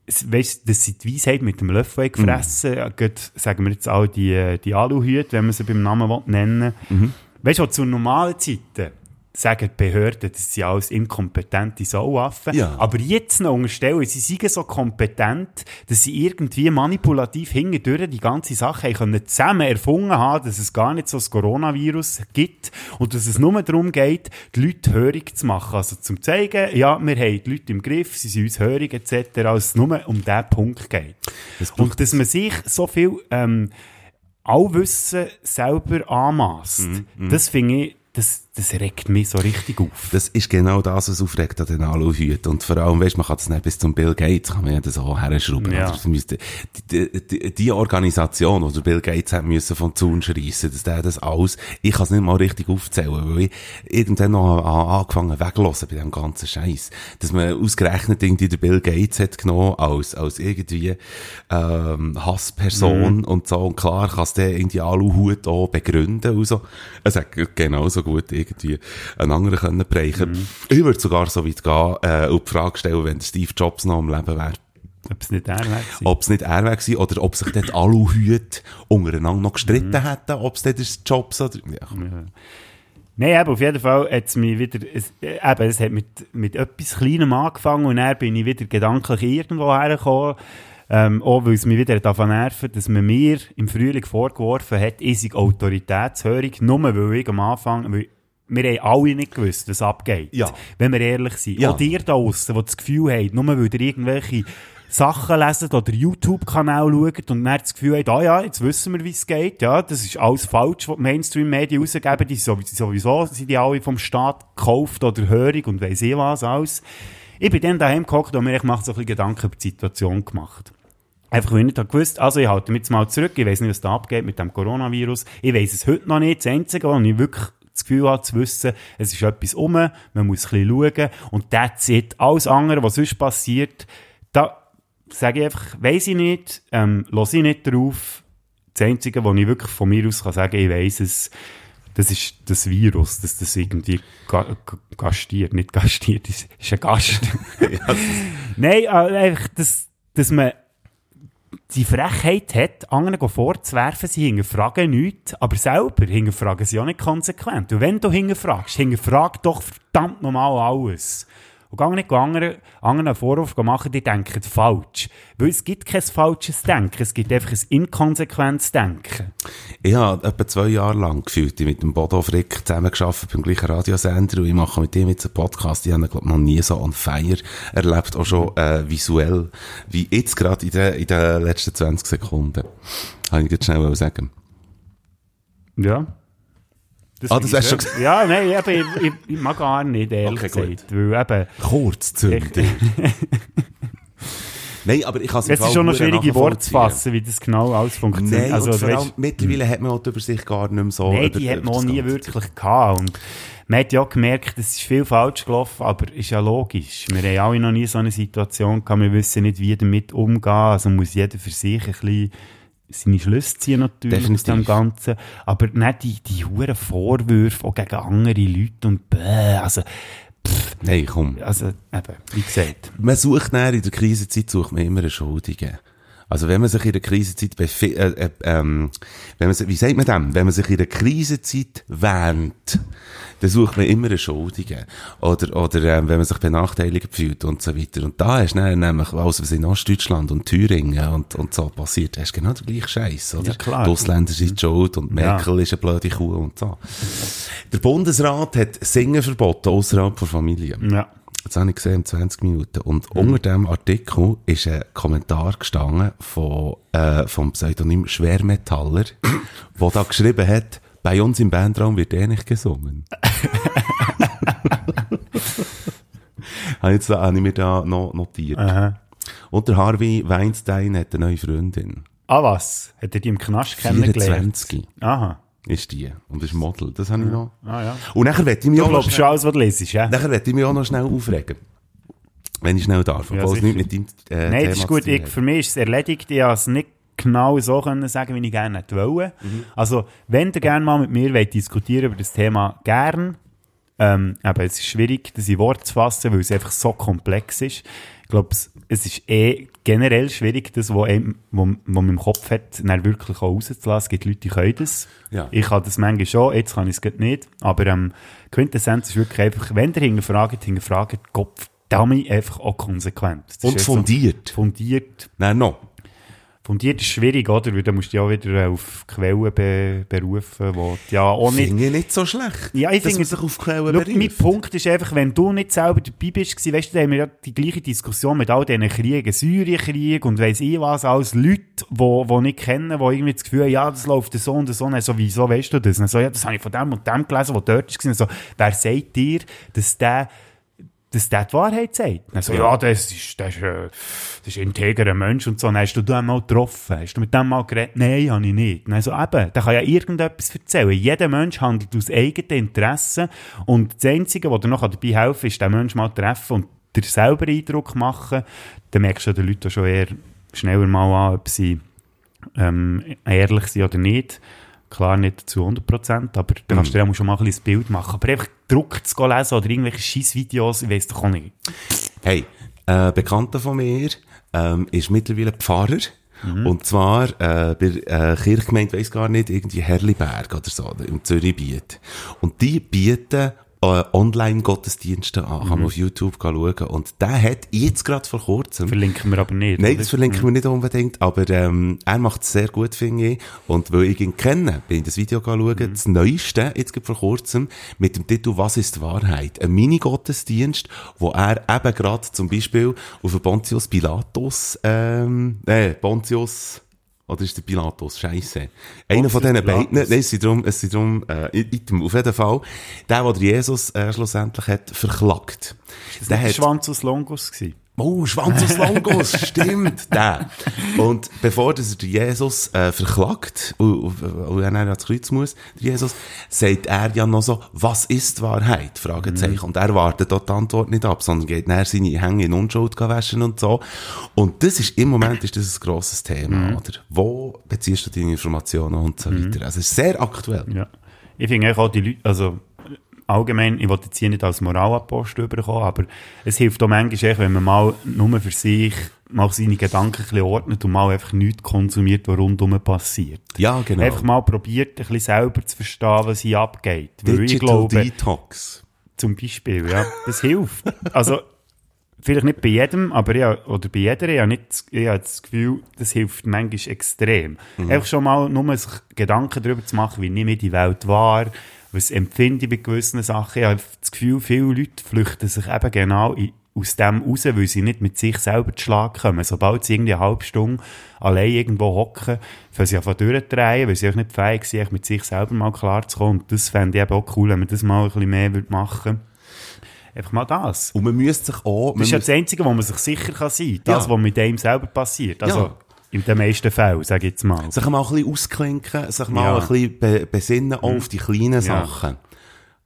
Es- Weißt, dass sie die Weisheit mit dem Löffel haben gefressen haben. Gerade, sagen wir jetzt auch die, die Aluhüte, wenn man sie beim Namen nennen will. Weißt du, zu normalen Zeiten sagen die Behörden, das sind alles inkompetente Sauaffen. Ja. Aber jetzt noch unterstellen, sie seien so kompetent, dass sie irgendwie manipulativ hingedurch die ganze Sache können zusammen erfunden haben, dass es gar nicht so das Coronavirus gibt und dass es nur darum geht, die Leute hörig zu machen. Also zum zeigen, ja, wir haben die Leute im Griff, sie sind uns hörig etc., als es nur um diesen Punkt geht. Das Und dass man sich so viel ähm, Allwissen selber anmasst, Mhm, das finde ich, das, das regt mich so richtig auf. das ist genau das, was aufregt an den Aluhüten. Und vor allem, weißt, man kann das nicht bis zum Bill Gates, kann man ja das auch herschrauben. Ja. Müsste- Die, die, die, die Organisation, oder Bill Gates hat müssen vom Zaun schreissen, dass der das alles, ich kann es nicht mal richtig aufzählen, weil ich irgendwann noch an- angefangen weglassen bei dem ganzen Scheiß. Dass man ausgerechnet irgendwie der Bill Gates hat genommen als, als irgendwie, ähm, Hassperson und so. Und klar kann es der irgendwie Aluhut auch begründen und so. Es hätte genauso gut irgendwie einen anderen können brechen. Ich würde sogar so weit gehen, äh, und die Frage stellen, wenn Steve Jobs noch am Leben wäre, Ob es nicht er wäre. ob es nicht er wäre oder ob sich dort Aluhüte untereinander noch gestritten hätten, ob es dort Jobs oder, ja. Nein, eben, auf jeden Fall hat es mich wieder, es, eben, es hat mit, mit etwas Kleinem angefangen und dann bin ich wieder gedanklich irgendwo hergekommen. Ähm, auch weil es mich wieder davon nervt, dass man mir im Frühling vorgeworfen hat, ich sei autoritätshörig, nur weil ich am Anfang, weil wir haben alle nicht gewusst, was abgeht. Ja. Wenn wir ehrlich sind. Ja. Auch ihr da draussen, die das Gefühl habt, nur weil ihr irgendwelche Sachen lesen oder YouTube-Kanal schaut und dann das Gefühl habt, ah ja, jetzt wissen wir, wie es geht. Ja, das ist alles falsch, was die Mainstream-Medien rausgeben. Die sowieso, sowieso sind die alle vom Staat gekauft oder hörig und weiss ich was alles. Ich bin dann daheim gehockt und mir macht so ein bisschen Gedanken über die Situation gemacht. Einfach, weil ich nicht gewusst, also ich halte mich jetzt mal zurück, ich weiss nicht, was da abgeht mit dem Coronavirus. Ich weiss es heute noch nicht. Das Einzige, was ich wirklich das Gefühl habe, zu wissen, es ist etwas um, man muss ein bisschen schauen und that's it. Alles andere, was sonst passiert, da sage ich einfach, weiss ich nicht, ähm, lasse ich nicht drauf. Das Einzige, was ich wirklich von mir aus kann sagen, ich weiss es, das ist das Virus, dass das irgendwie ga, gastiert, nicht gastiert, ist, ist ein Gast. Nein, äh, einfach, dass, dass man die Frechheit hat, anderen vorzuwerfen, sie hinterfragen nichts, aber selber hinterfragen sie auch nicht konsequent. Und wenn du hinterfragst, hinterfrag doch verdammt nochmal alles. Und gang nicht anderen, anderen Vorwurf machen, die denken falsch. Weil es gibt kein falsches Denken, es gibt einfach ein inkonsequentes Denken. Ich habe etwa zwei Jahre lang gefühlt mit dem Bodo Frick zusammengearbeitet beim gleichen Radiosender und ich mache mit ihm jetzt einen Podcast. Ich habe ihn, glaube noch nie so on fire erlebt, auch schon äh, visuell, wie jetzt gerade in den, in den letzten 20 Sekunden. Kann ich jetzt schnell sagen. Ja. Ah, das finde ich hast du schön. Ja, nein, eben, ich, ich, ich mag gar nicht, ehrlich Okay, gut. gesagt. Weil eben, Kurzzünder. Nein, aber ich kann es ist schon noch schwierige Worte zu fassen, wie das genau alles funktioniert. Nein, also, vor allem, mittlerweile hat man auch die Übersicht gar nicht mehr so. Nein, über- die hat man auch das nie wirklich gehabt. Und man hat ja auch gemerkt, es ist viel falsch gelaufen, aber ist ja logisch. Wir haben alle noch nie so eine Situation gehabt, wir wissen nicht, wie damit umgehen. Also muss jeder für sich ein bisschen seine Schlüsse ziehen natürlich aus dem Ganzen. Aber nicht die, die huren Vorwürfe auch gegen andere Leute und bäh, also, Nein, komm. also, eben, wie gesagt. Man sucht dann in der Krisenzeit sucht man immer einen Schuldigen. Also wenn man sich in der Krisenzeit äh, äh, ähm, wenn man sich, wie sagt man dem? Wenn man sich in der Krisenzeit wähnt, dann sucht man immer einen Schuldigen. Oder, oder ähm, wenn man sich benachteiligt fühlt und so weiter. Und da ist dann nämlich, alles was in Ostdeutschland und Thüringen und, und so passiert, ist genau der gleiche Scheiß, oder? Ja, klar. Die Ausländer sind schuld und Merkel ist eine blöde Kuh und so. Der Bundesrat hat Singen verboten außerhalb der Familie. Ja. Das habe ich gesehen, 20 Minuten. Und unter dem Artikel ist ein Kommentar gestanden von, äh, vom Pseudonym Schwermetaller, der da geschrieben hat, bei uns im Bandraum wird eh nicht gesungen. habe, jetzt, habe ich mir da noch notiert. Aha. Und der Harvey Weinstein hat eine neue Freundin. Ah, was? Hat er die im Knast kennengelernt? 24 Aha. Ist die. Und ist Model. Das habe ich noch. Ah, ja. Und nachher werde ich mich Du auch noch alles, was du lesest, ja? Nachher werde ich mich auch noch schnell aufregen. Wenn ich schnell darf. Ja, Obwohl es sicher. nicht mit deinem äh, Nein, das ist gut. Ich, für mich ist es erledigt. Ich konnte es nicht genau so können sagen, wie ich gerne hätte wollen. Mhm. Also, wenn ihr gerne mal mit mir wollt diskutieren über das Thema gern, ähm, aber es ist schwierig, das in Worte zu fassen, weil es einfach so komplex ist. Ich glaube, es, es ist eh generell schwierig, das, was man im Kopf hat, dann wirklich auch rauszulassen. Es gibt Leute, die können das. Ja. Ich kann das manchmal schon, jetzt kann ich es nicht. Aber ähm, Quintessenz ist wirklich einfach, wenn ihr hinterfragt, hinterfragt, Kopf, damit einfach auch konsequent. Das Und einfach so fundiert. fundiert. Nein, noch. Fundiert ist schwierig, oder? Weil da musst du ja auch wieder auf Quellen be berufen, wo ja auch nicht... Finde ich nicht so schlecht. Ja, ich dass finde- man sich auf Quellen Schau, mein. Punkt ist einfach, wenn du nicht selber dabei bist, weißt du, da haben wir ja die gleiche Diskussion mit all diesen Kriegen, Syrienkrieg und weiss ich was, alles Leute, die wo, wo nicht kennen, die irgendwie das Gefühl haben, ja, das läuft so und so, und so, wieso weißt du das? Und so, ja, das habe ich von dem und dem gelesen, der dort war. Und so, wer sagt dir, dass der dass der die Wahrheit sagt. Dann so, ja, das ist, das ist, äh, das ist ein integerer Mensch und so. Dann hast du den mal getroffen. Hast du mit dem mal geredet? Nein, habe ich nicht. Dann so, eben, der kann ja irgendetwas erzählen. Jeder Mensch handelt aus eigenem Interesse. Und das Einzige, was dir noch dabei helfen kann, ist, den Menschen mal zu treffen und dir selber Eindruck machen. Dann merkst du den Leuten schon eher schneller mal an, ob sie ähm, ehrlich sind oder nicht. Klar nicht zu 100%, aber da kannst du dir auch schon mal ein bisschen Bild machen. Aber einfach Druck zu lesen oder irgendwelche Scheiß-Videos, ich weiss doch auch nicht. Hey, äh, Bekannter von mir ähm, ist mittlerweile Pfarrer. Und zwar äh, bei äh, Kirchgemeinde, weiss gar nicht, irgendwie Herliberg oder so, im Zürichbiet. Und die bieten Online-Gottesdienste an. Kann man auf YouTube schauen. Und der hat jetzt gerade vor kurzem Verlinken wir aber nicht. Nein, oder? das verlinken wir nicht unbedingt, aber ähm, er macht es sehr gut, finde ich. Und weil ich ihn kenne, bin ich das Video schauen, das Neueste, jetzt gerade vor kurzem, mit dem Titel «Was ist die Wahrheit?» Ein Mini-Gottesdienst, wo er eben gerade zum Beispiel auf Pontius Pilatus, ähm, äh, Pontius, oder ist der Pilatus? Scheisse. Einer von diesen beiden, nein, es sind drum, es sind drum, äh, Item, auf jeden Fall, der, der Jesus, äh, schlussendlich hat verklagt. Das Der war der hat- Schwanz aus Longus. Gewesen. Oh, Schwanz aus Longus, stimmt, der. Und bevor er den Jesus äh, verklagt und, und, er ans Kreuz muss, der Jesus, sagt er ja noch so, was ist Wahrheit? Fragezeichen. Und er wartet dort die Antwort nicht ab, sondern geht nachher seine Hänge in Unschuld waschen und so. Und das ist, im Moment ist das ein grosses Thema, oder? Wo beziehst du deine Informationen und so weiter? Also, es ist sehr aktuell. Ja. Ich finde auch die Leute, also allgemein, ich wollte jetzt hier nicht als Moralapostel überkommen, aber es hilft auch manchmal, echt, wenn man mal nur für sich mal seine Gedanken ein bisschen ordnet und mal einfach nichts konsumiert, was rundherum passiert. Ja, genau. Einfach mal probiert, ein bisschen selber zu verstehen, was hier abgeht. Weil ich Digital glaube, Detox. zum Beispiel, ja, das hilft. Also, vielleicht nicht bei jedem, aber ja, oder bei jeder, ich habe, nicht, das- ich habe das Gefühl, das hilft manchmal extrem. Einfach schon mal nur sich Gedanken darüber zu machen, wie nehme ich die Welt wahr, was empfinde ich bei gewissen Sachen. Ich habe das Gefühl, viele Leute flüchten sich eben genau in, aus dem raus, weil sie nicht mit sich selber zu Schlag kommen. Sobald sie irgendwie eine halbe Stunde allein irgendwo hocken, fangen sie einfach durchdrehen, weil sie auch nicht fähig sind, mit sich selber mal klarzukommen. Und das fände ich eben auch cool, wenn man das mal ein bisschen mehr würde machen Einfach mal das. Und man müsste sich auch, Das ist ja das Einzige, wo man sich sicher kann sein kann. Das, Ja. was mit einem selber passiert. Also, Ja. In den meisten Fällen, sage ich jetzt mal. sich mal ein bisschen ausklinken, sich mal Ja. Mhm. ein bisschen be besinnen auch auf die kleinen Sachen.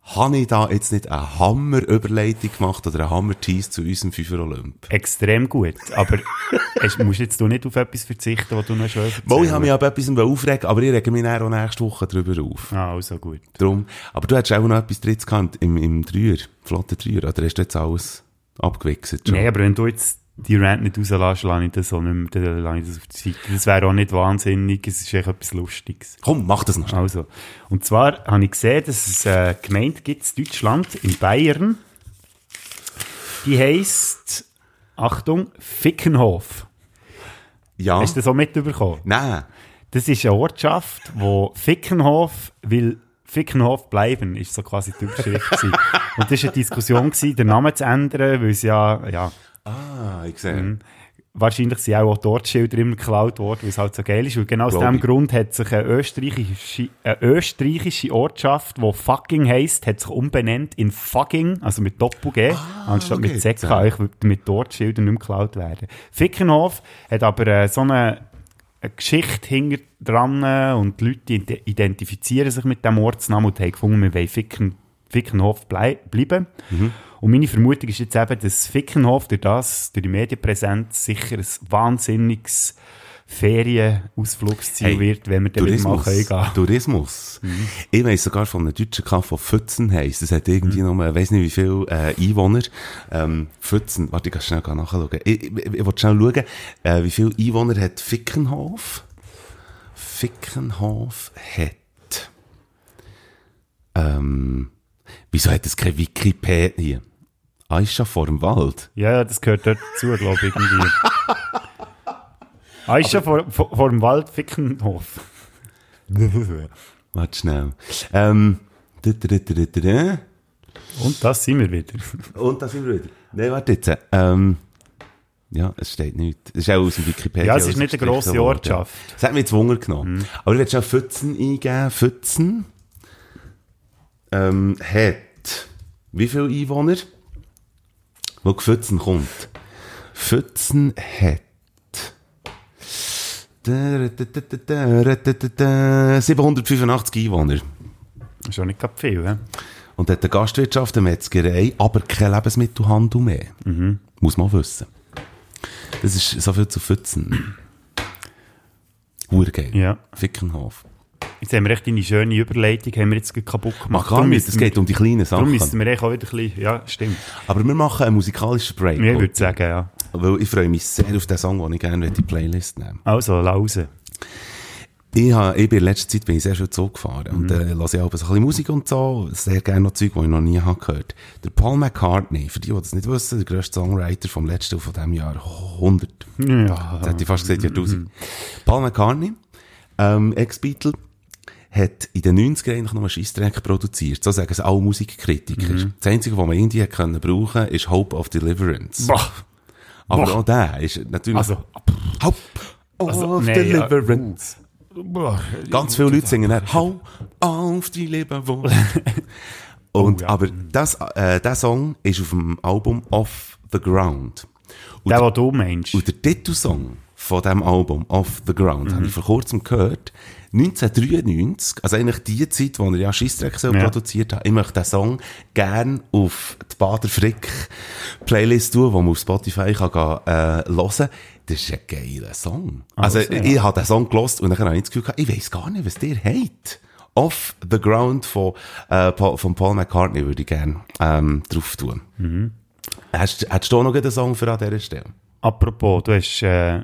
habe ich da jetzt nicht eine Hammer-Überleitung gemacht oder einen Hammer-Tease zu unserem Fünfer Olymp? Extrem gut. Aber es, musst jetzt du nicht auf etwas verzichten, was du noch schon Mal, ich habe mich aber etwas aufregen, aber ich rege mich auch nächste Woche darüber auf. Ah, also gut. Drum. Aber du hättest auch noch etwas drittes gehabt im, im Dreier, Flotte Dreier, oder hast du jetzt alles abgewichselt schon? Nein, aber wenn du jetzt die Rant nicht rauslässt, lasse ich das auch nicht mehr, dann lasse ich das auf die Seite. Das wäre auch nicht wahnsinnig, es ist echt etwas Lustiges. Komm, mach das noch schnell. Also, und zwar habe ich gesehen, dass es eine Gemeinde gibt in Deutschland, in Bayern, die heisst, Achtung, Fickenhof. Ja. Hast du das auch mitbekommen? Nein. Das ist eine Ortschaft, wo Fickenhof will Fickenhof bleiben, ist so quasi die Überschrift. Und das war eine Diskussion, gewesen, den Namen zu ändern, weil es ja, ja, ich sehe. Mhm. wahrscheinlich sind auch, auch die Ortsschilder immer geklaut worden, weil es halt so geil ist. Und genau aus Glaub diesem ich. Grund hat sich eine österreichische, eine österreichische Ortschaft, die fucking heisst, hat sich umbenannt in fucking, also mit Doppel-G, anstatt okay. mit ZK, euch mit Ortsschildern nicht mehr geklaut werden. Fickenhof hat aber äh, so eine, eine Geschichte hinter dran und die Leute ide- identifizieren sich mit dem Ortsnamen und haben gefunden, wir wollen Ficken, Fickenhof blei bleiben. Und meine Vermutung ist jetzt eben, dass Fickenhof durch das, durch die Medienpräsenz sicher ein wahnsinniges Ferienausflugsziel Hey, wird, wenn wir wieder mal Tourismus. können gehen. Tourismus. Ich weiss sogar von einem deutschen Kaff, der Pfützen heisst. Das hat irgendwie nur, ich weiss nicht wie viel äh, Einwohner. Ähm, Pfützen, warte, ich kann schnell nachschauen. Ich, ich, ich will schnell schauen, äh, wie viele Einwohner hat Fickenhof? Fickenhof hat, ähm, wieso hat es kein Wikipedia? Ah, ist schon vor dem Wald. Ja, das gehört dort dazu, glaube ich, irgendwie. ah, ist schon vor, vor, vor dem Wald Fickenhof. Warte schnell. Ähm. Und das sind wir wieder. Und da sind wir wieder. Nein, warte jetzt. Ähm, ja, es steht nicht. Es ist auch aus dem Wikipedia. Ja, es ist nicht eine grosse. Ortschaft. Es hat mich jetzt Wunder genommen. Aber ich werde schnell Pfützen eingeben. Pfützen ähm, hat wie viele Einwohner? Wo Pfützen kommt. Pfützen hat 785 Einwohner. Ist auch nicht gerade viel, hä? Und hat eine Gastwirtschaft, eine Metzgerei, aber kein Lebensmittelhandel mehr. Muss man wissen. Das ist so viel zu Pfützen. Urgeil. Ja. Fickenhof. Jetzt haben wir echt deine schöne Überleitung haben wir jetzt kaputt gemacht. Gar nicht, es geht um die kleinen Darum müssen Sachen. wir echt auch wieder ein bisschen, ja, stimmt. Aber wir machen einen musikalischen Break. Ich würde sagen, ja. Weil ich freue mich sehr auf den Song, den ich gerne in die Playlist nehmen Also, Lause. Ich, habe, ich bin in letzter Zeit bin ich sehr viel Zug gefahren und Mhm. äh, höre ich auch ein bisschen Musik und so, sehr gerne noch Zeug, die ich noch nie habe gehört. Der Paul McCartney, für die, die das nicht wissen, der grösste Songwriter vom letzten und von diesem Jahr, 100. Ja. Das hätte ich fast gesagt, Jahrtausend. Paul McCartney, ähm, Ex-Beatle, hat in den 90ern eigentlich noch einen Scheissdreck produziert. So sagen es alle Musikkritiker. Das Einzige, was man irgendwie können brauchen, ist Hope of Deliverance. Boah. Aber boah. auch der ist natürlich... Also, Hope Also, of nee, Deliverance. boah. Ganz viele Leute singen dann, hau auf die Leberwurst. Und, Oh, ja. aber das, äh, der Song ist auf dem Album Off the Ground. Und, Der, was du meinst. und der Titelsong von dem Album Off the Ground Mhm. habe ich vor kurzem gehört. 1993, also eigentlich die Zeit, wo er ja Scheissdreck so Ja. produziert hat. Ich möchte den Song gern auf die Bader Frick Playlist tun, wo man auf Spotify kann gehen, äh, hören. Das ist ein geiler Song. Also, Also, ja. ich habe den Song gelost und dann habe ich das Gefühl gehabt, ich weiss gar nicht, was der hat. Off the Ground von, äh, Paul, von Paul McCartney würde ich gerne ähm, drauf tun. Mhm. Hast, hast du auch noch einen Song für an dieser Stelle? Apropos, du hast, äh,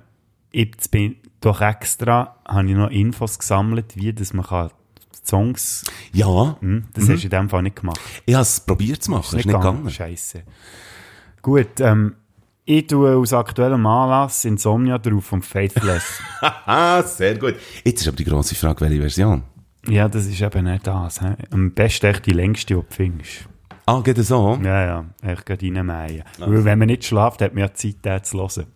jetzt bin doch extra, habe ich noch Infos gesammelt, wie das man kann Songs, Ja, hm, das hast du in dem Fall nicht gemacht. ich habe es probiert zu machen, ist nicht gegangen. Scheiße. Gut, ähm, ich tue aus aktuellem Anlass Insomnia drauf vom Faithless. Sehr gut. Jetzt ist aber die grosse Frage, welche Version? ja, das ist eben nicht das. He? Am besten echt die längste, die du findest. Ah, geht es so? Ja, ja, echt reinmähen. Weil wenn man nicht schläft, hat man ja Zeit, den zu hören.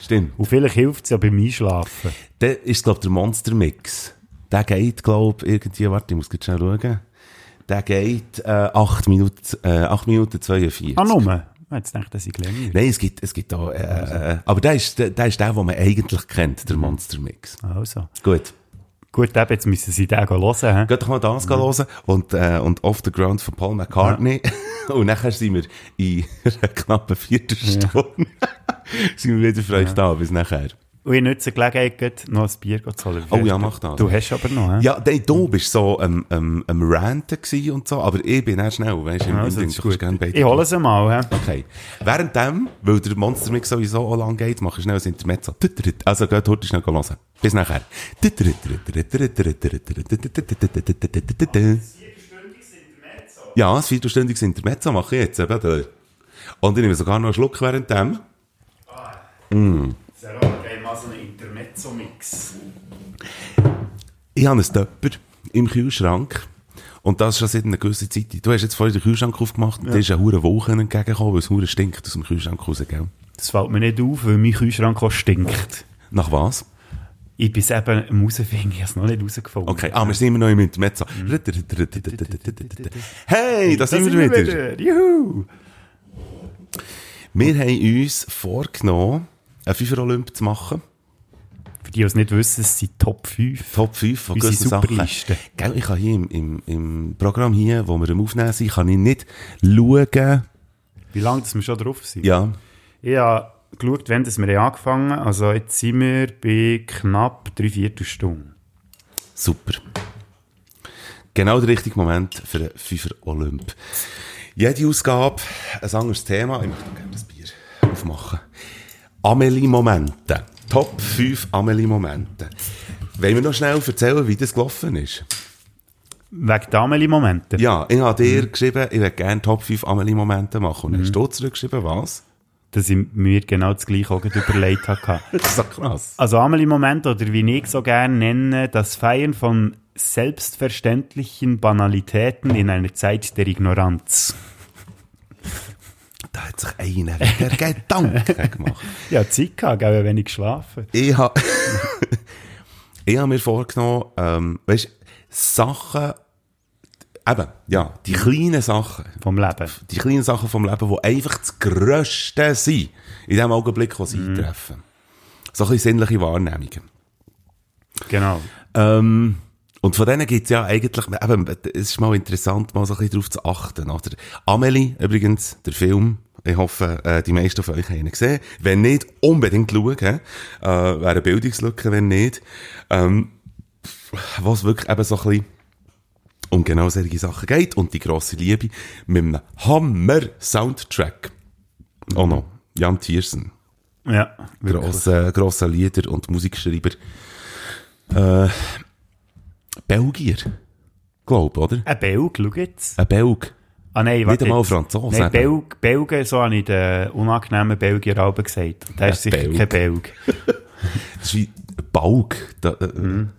Stimmt. Und vielleicht hilft es ja beim Einschlafen. Dann ist, glaube ich, der Monster Mix. Der geht, glaube ich, irgendwie, warte, ich muss jetzt schnell schauen. Der geht, äh, 8 Minuten, äh, 8 Minuten 42. Ah, nur? Jetzt denke das ist länger. Nein, es gibt, es gibt auch, äh, äh, aber der ist, der, der ist der, den man eigentlich kennt, der Monster Mix. Also. Gut. Gut, eben, jetzt müssen sie den hören. hä? Geht doch mal das mhm. hören und, äh, und Off the Ground von Paul McCartney. und nachher sind wir in einer knappen Viertelstunde sind wir wieder für euch da, bis nachher. Und ich nutze die Gelegenheit, noch ein Bier zu holen. Oh ja, mach das. Du hast aber noch, hä? Ja, nee, du bist so am, am, am Ranten und so, aber ich bin auch schnell, weißt du, im Also, Ding, du gerne Ich hole sie mal, hä? Okay. Währenddem, weil der Monstermix sowieso auch lang geht, mache ich schnell ein Intermezzo. Also geht heute schnell hören. Bis nachher. Ja, ein viertelstündiges Intermezzo mache ich jetzt eben. Und ich nehme sogar noch einen Schluck währenddem. Geil, mal Intermezzo-Mix. Ich habe einen Töpper im Kühlschrank. Und das schon seit einer gewissen Zeit. Du hast jetzt vorhin den Kühlschrank aufgemacht und ja. da ist eine hure Woche entgegengekommen, weil es hure stinkt aus dem Kühlschrank raus, gell? Das fällt mir nicht auf, weil mein Kühlschrank auch stinkt. Nach was? Ich bin eben am rausfinden, ich habe es noch nicht rausgefunden. Okay, ah, wir sind immer noch im Intermezzo. Hey, da sind wir wieder. Juhu! Wir haben uns vorgenommen, einen FIFA-Olymp zu machen. Für die, die es nicht wissen, es sind Top 5. Top 5 von gewissen Sachen. Gell, ich kann hier im, im, im Programm hier, wo wir am Aufnehmen sind, kann ich nicht schauen. Wie lange das wir schon drauf sind? Ja, Ich habe geschaut, wann das wir angefangen haben. Also jetzt sind wir bei knapp drei Viertelstunden. super. Genau der richtige Moment für einen FIFA-Olymp. Jede Ausgabe ein anderes Thema. Ich möchte gerne das Bier aufmachen. Amelie-Momente. Top 5 Amelie-Momente. Wollen wir noch schnell erzählen, wie das gelaufen ist? Wegen der Amelie-Momente. Ja, ich habe dir geschrieben, ich würde gerne Top 5 Amelie-Momente machen. Und dann hast du zurückgeschrieben, was? Dass ich mir genau das Gleiche auch überlegt habe. Das ist doch krass. Also Amelie-Moment oder wie ich so gerne nenne, das Feiern von selbstverständlichen Banalitäten in einer Zeit der Ignoranz. Da hat sich einer wieder Gedanken gemacht. Ja, Zeit gehabt, gell, wenig geschlafen. Ich habe ich hab mir vorgenommen, ähm, weißt, Sachen, eben, ja, die kleinen Sachen, Vom Leben. die kleinen Sachen vom Leben, die einfach das Grösste sind, in dem Augenblick, wo sie eintreffen. So ein bisschen sinnliche Wahrnehmungen. Genau. Ähm, und von denen gibt's ja eigentlich, eben, es ist mal interessant, mal so ein bisschen drauf zu achten, oder? Amelie, übrigens, der Film, ich hoffe, äh, die meisten von euch haben ihn gesehen. Wenn nicht, unbedingt schauen, äh, wäre eine Bildungslücke, wenn nicht. Ähm, was wirklich eben so ein bisschen um genau solche Sachen geht und die grosse Liebe mit einem Hammer-Soundtrack. Oh no, Jan Thiersen. Ja, wirklich. Grosser, grosser Lieder- und Musikschreiber. Äh, Belgier. Glaub, oder? Ein Belg, schau jetzt. Ein Belg. Ah nein, Nicht einmal. Franzose. Nein, Belg, Belgen, so habe ich den unangenehmen Belgier Alben gesagt. Der ist sicher Belg. kein Belg. Das ist wie Balg. Da, äh, Mhm.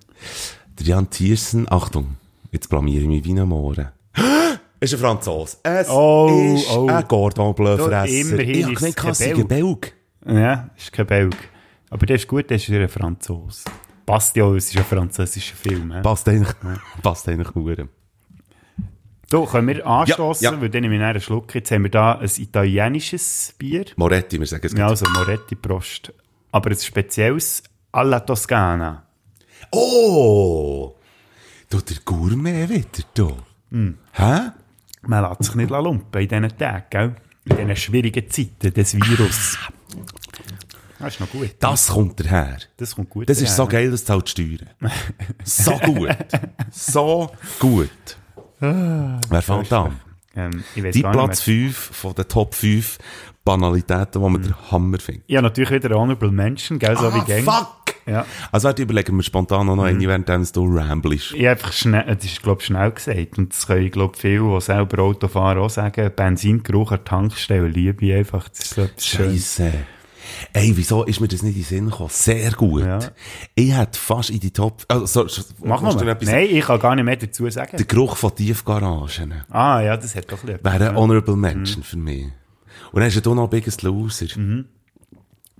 Der Jan Thiersen, Achtung, jetzt blamiere ich mich wie ein Mohren. Ist ein Franzose. Es Oh, ist oh. ein Gordon Bleu-Fresser. Ich habe gemeint, Belg. Ja, ist kein Belg. Aber der ist gut, der ist ein Franzose. Passt ja, es ist ein französischer Film. hä? Passt eigentlich, passt eigentlich hure. So, können wir anstoßen, Ja, ja. weil dann nehme ich einen Schluck. Jetzt haben wir da ein italienisches Bier. Moretti, wir sagen es Ja, gut. also Moretti Prost. Aber ein spezielles alla Toscana. Oh! Du, der Gourmet wieder, du. Hm. Hä? Man lässt sich nicht lumpen in diesen Tagen, gell? In diesen schwierigen Zeiten des Virus. Das ist noch gut. Das kommt daher. Das kommt gut. Das ist so daher. geil, das zahlt Steuern. so gut. So gut. Wer fängt an? Ähm, Die Platz mehr. 5 von den Top 5 Banalitäten, die man den Hammer findet. Ja, natürlich wieder Honorable Mention, gell, so wie gäng. fuck! Ja. Also warte, überlegen wir spontan noch eine, während du ramblest. Habe einfach schnell, das ist, glaube ich, schnell gesagt. Und das können, glaube ich, viele, die selber Auto fahren, auch sagen. Benzingeruch an der Tankstelle liebe ich einfach. Das ist so etwas Schönes. Ey, wieso ist mir das nicht in den Sinn gekommen? Sehr gut. Ja. Ich hätte fast in die Top... Also, so, Mach mal. etwas- Nein, ich kann gar nicht mehr dazu sagen. Der Geruch von Tiefgaragen Ah, ja, das hat doch bisschen wäre ein etwas. Honorable Mhm. Mention für mich. Und dann hast du noch Biggest Loser.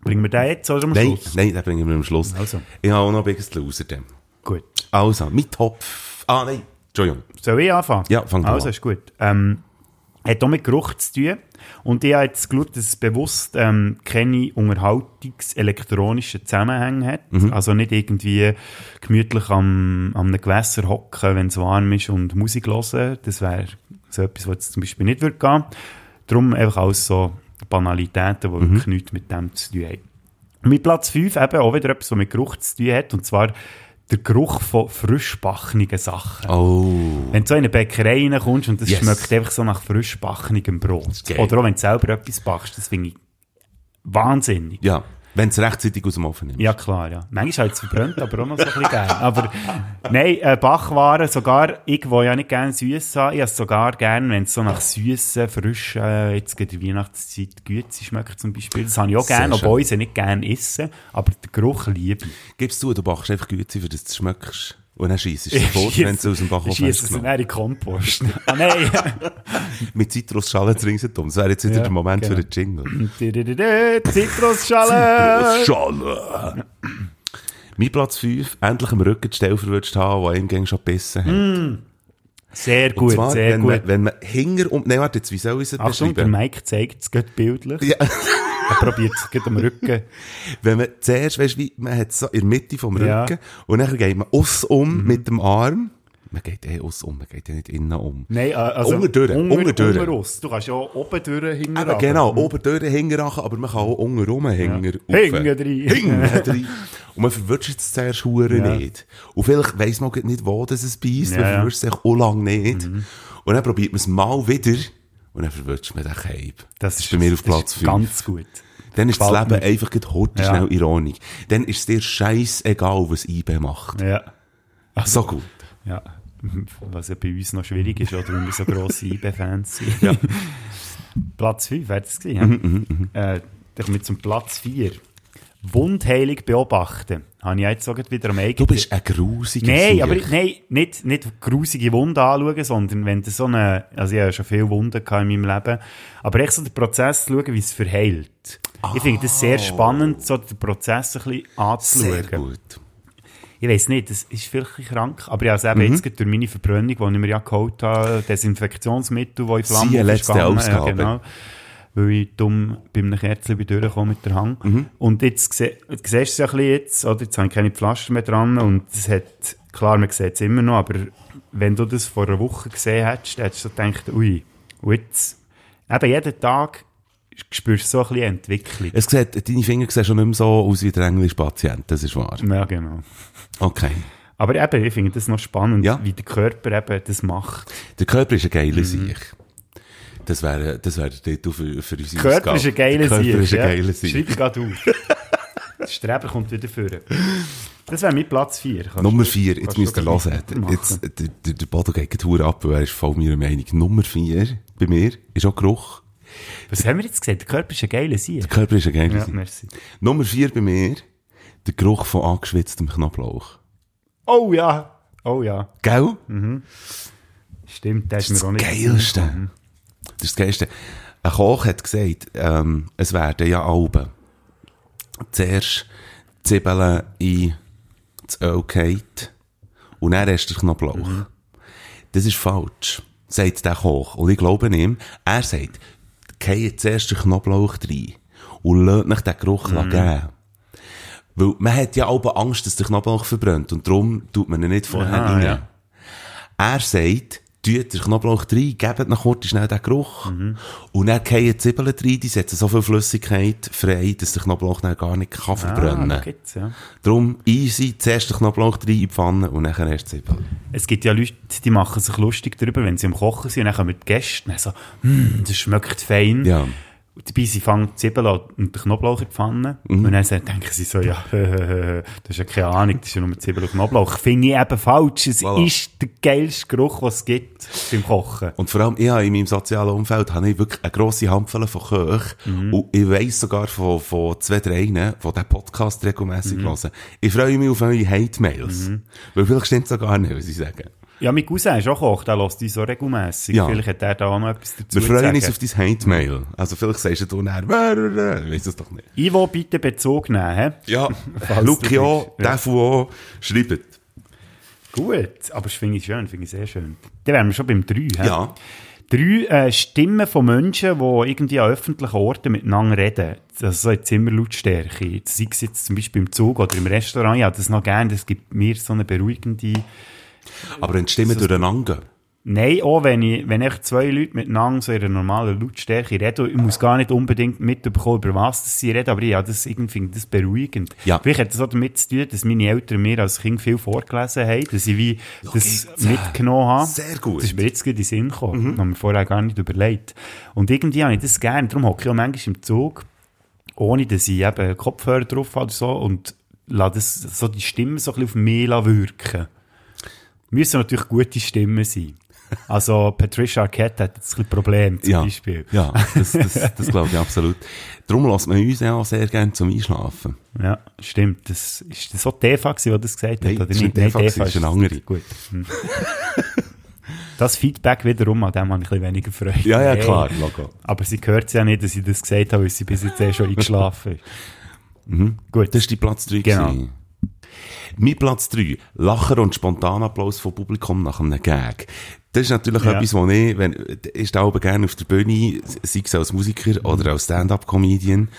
Bringen wir den jetzt oder am Nein, Schluss? nein, den bringen wir am Schluss. Also. Ich habe auch noch Biggest Loser. Dann. Gut. Also, mein Top... Ah, nein, Entschuldigung. Soll ich anfangen? Ja, fang Also, an. ist gut. Ähm, Hat auch mit Geruch zu tun. Und ich habe jetzt geschaut, dass es bewusst ähm, keine unterhaltungselektronische Zusammenhänge hat. Mhm. Also nicht irgendwie gemütlich am, am einem Gewässer hocken, wenn es warm ist und Musik hören. Das wäre so etwas, was jetzt zum Beispiel nicht würde gehen. Darum einfach alles so Banalitäten, die Mhm. wirklich nichts mit dem zu tun haben. Mit Platz 5 eben auch wieder etwas, was mit Geruch zu tun hat. Und zwar der Geruch von frischbackenen Sachen. Oh. Wenn du so in eine Bäckerei reinkommst und das Yes. schmeckt einfach so nach frisch backigem Brot. Oder auch wenn du selber etwas backst, das finde ich wahnsinnig. Ja, wenn es rechtzeitig aus dem Ofen nimmst. Ja, klar, ja. Manchmal halt es verbrannt, aber auch noch so ein bisschen gern. Aber nein, äh, Backwaren, sogar ich, wo ja nicht gerne süß habe, ich habe es sogar gern, wenn es so nach süßen, frischen, äh, jetzt geht die Weihnachtszeit Güte schmeckt zum Beispiel. Das habe ich auch gerne, obwohl ich sie nicht gerne esse. Aber den Geruch liebe ich. Gibst du, du backst einfach Güte, für das du schmeckst. Und dann schießt du sofort, wenn du aus dem Backofen Schießt es in die Kompost. ah, nein. Mit Zitrusschalen ringsherum. Das wäre jetzt wieder Ja, der Moment genau. für den Jingle. Didididi, Zitrusschale. Zitrusschalen! mein Platz 5, endlich am Rücken die Stelle verwünscht haben, die einem gegen schon gebissen hat. Sehr Und gut, zwar, sehr wenn, gut. Man, wenn man hinger um... Nein, warte, jetzt, wie soll ich es Achtung, der beschreiben? Mike zeigt es bildlich. Ja. Er probiert es gerade am Rücken. Wenn man zuerst, weißt wie, man hat so in der Mitte vom Rücken Ja. Mhm. und dann geht man aus um mit dem Arm. Man geht eh aus um, man geht ja nicht innen um. Nein, äh, also... Unterdurch, unter- unterdurch. unteraus. Du kannst ja oben durch hinten runter. genau, oben durch hinterrachen, aber man kann auch unten rum hinger Ja. Hinten rein. Hinten rein. Und man verwünscht es zuerst hure Ja. nicht. Und vielleicht weiss man nicht, wo das es beißt, Ja, man verwünscht es auch lange nicht. Und dann probiert man es mal wieder und dann verwünscht man den Cape. Das ist bei mir auf das Platz ist 5. Ganz gut. Dann ist das Gefällt Leben mir. einfach gerade heute Ja. schnell ironisch. Dann ist es dir scheißegal, was IB macht. Ja. So gut. ja. Was ja bei uns noch schwierig ist, oder wenn wir so grosse IB-Fans sind. Platz 5, wäre das gewesen, Mhm, ja? Äh, dann kommen wir zum Platz 4. Wundheilig beobachten. Habe ich jetzt sogar wieder am eigenen... Du bist ein grusiger Nein, aber ich- nein, nicht, nicht grusige Wunden anschauen, sondern wenn du so eine, also ich habe schon viele Wunden in meinem Leben, aber echt so den Prozess zu schauen, wie es verheilt. Ich finde das sehr spannend, so den Prozess ein bisschen Sehr anzuschauen. gut. Ich weiß nicht, das ist vielleicht krank, aber ich habe es eben jetzt gerade durch meine Verbrennung, die ich mir ja geholt habe, Desinfektionsmittel, die in Flammen Siehe letzte aufgegangen, Ausgabe. Ja, genau. Weil ich dumm bei einem Kerzchen bin durchgekommen mit der Hand. Mhm. Und jetzt siehst du es ja ein bisschen jetzt, oder? Jetzt habe ich keine Pflaster mehr dran und es hat, klar, man sieht es immer noch, aber wenn du das vor einer Woche gesehen hättest, hättest du gedacht, ui, und jetzt, eben jeden Tag spürst du so ein bisschen Entwicklung. Es sieht, deine Finger sehen schon nicht mehr so aus wie der englische Patient, das ist wahr. Ja, genau. Okay. Aber eben, ich finde das noch spannend, Ja. wie der Körper eben das macht. Der Körper ist ein geiler Mhm. Sieg. Das wäre, das wäre der Titel für, für unsere Körper Ausgabe. ist ein geiler Körper Sieg. ist ein geiler Sieg. Schreib gerade auf. Streber kommt wieder vor. Das wäre mein Platz 4. Nummer 4, jetzt müsst ihr hören. Jetzt, der, der, der Bodo geht die ab, er ist voll meiner Meinung. Nummer 4 bei mir ist auch Geruch. Was haben wir jetzt gesagt? Der Körper ist ein geiler Sieg. Der Körper ist ein geiler Ja, Sieg. merci. Nummer 4 bei mir, der Geruch von angeschwitztem Knoblauch. Oh ja. Oh ja. Gell? Stimmt, das ist Das mir auch ist das nicht Geilste. Das ist das Geilste. Ein Koch hat gesagt, ähm, es werden ja Alben. Zuerst Zwiebeln in das Öl geht und dann erst der Knoblauch. Das ist falsch, sagt der Koch. Und ich glaube ihm, er sagt, geht zuerst den Knoblauch rein und lässt nicht den Geruch Mhm. geben. Weil man hat ja auch Angst, dass der Knoblauch verbrennt und darum tut man ihn nicht vorher Aha, rein. ja. Er sagt, tut den Knoblauch rein, gebt noch kurz schnell den Geruch. Und dann gehen die Zwiebeln rein, die setzen so viel Flüssigkeit frei, dass der Knoblauch dann gar nicht kann Ah, verbrennen kann. gibt's, ja. Darum easy, zuerst den Knoblauch rein in die Pfanne und dann erst die Zwiebeln. Es gibt ja Leute, die machen sich lustig darüber, wenn sie am Kochen sind und dann kommen die Gäste und dann so, hm, das schmeckt fein. Ja. Dabei, sie fangen die Zwiebeln und den Knoblauch in die Pfanne. Mhm. Und dann sagen- denken sie so, ja, das ist ja keine Ahnung, das ist ja nur Zwiebeln und Knoblauch. Finde ich eben falsch. Es Voilà. ist der geilste Geruch, was es gibt beim Kochen. Und vor allem, ich habe in meinem sozialen Umfeld habe ich wirklich eine grosse Handvoll von Köchen. Und ich weiss sogar von, von zwei, drei, die diesen Podcast regelmässig hören. Ich freue mich auf eure Hate-Mails. Weil vielleicht stimmt es gar nicht, was ich sage. Ja, mein Cousin ist auch Koch, der lässt uns so regelmässig. Ja. Vielleicht hat er da auch noch etwas dazu Wir freuen uns auf dein Hate-Mail. Also vielleicht sagst du dann, ich weiss es doch nicht. Ivo, bitte Bezug nehmen. Ja, bist. Defuo, schreibt. Gut, aber das finde ich schön, finde ich sehr schön. Dann wären wir schon beim 3. hä? Ja. Drei äh, Stimmen von Menschen, die irgendwie an öffentlichen Orten miteinander reden. Also so in Zimmerlautstärke. Sei es jetzt zum Beispiel im Zug oder im Restaurant. Ja, das noch gerne. Das gibt mir so eine beruhigende... Aber wenn die Stimmen durcheinander gehen. Nein, auch wenn ich, wenn ich zwei Leute miteinander so in einer normalen Lautstärke reden, ich muss gar nicht unbedingt mitbekommen, über was sie reden, aber ja, das irgendwie finde das beruhigend. Ja. Vielleicht hat das auch damit zu tun, dass meine Eltern mir als Kind viel vorgelesen haben, dass ich wie das geht's. mitgenommen habe. Sehr gut. Das ist mir jetzt gerade in den Sinn gekommen. Mhm. Habe mir vorher gar nicht überlegt. Und irgendwie habe ich das gerne. Darum hocke ich auch manchmal im Zug, ohne dass ich eben Kopfhörer drauf habe oder so, und lasse das, so die Stimme so ein bisschen auf mich wirken. Müssen natürlich gute Stimmen sein. Also Patricia Arquette hat jetzt ein Problem, zum ja, Beispiel. Ja, das, das, das glaube ich absolut. Darum lässt man uns ja auch sehr gerne zum Einschlafen. Ja, stimmt. Das, ist das so Teva gewesen, der das gesagt Nein, hat? ist nicht Teva, das ist eine andere. Gut. Hm. Das Feedback wiederum, an dem habe ich ein bisschen weniger Freude. Ja, ja, klar, Logo. Aber sie hört ja nicht, dass ich das gesagt habe, weil sie bis jetzt eh schon eingeschlafen ist. Mhm. Gut. Das ist die Platz 3 Genau. gewesen. Mein Platz 3. Lacher und Spontanapplaus vom Publikum nach einem Gag. Das ist natürlich Ja. etwas, was ich, wenn, ist auch gerne auf der Bühne, sei es als Musiker oder als Stand-Up-Comedian.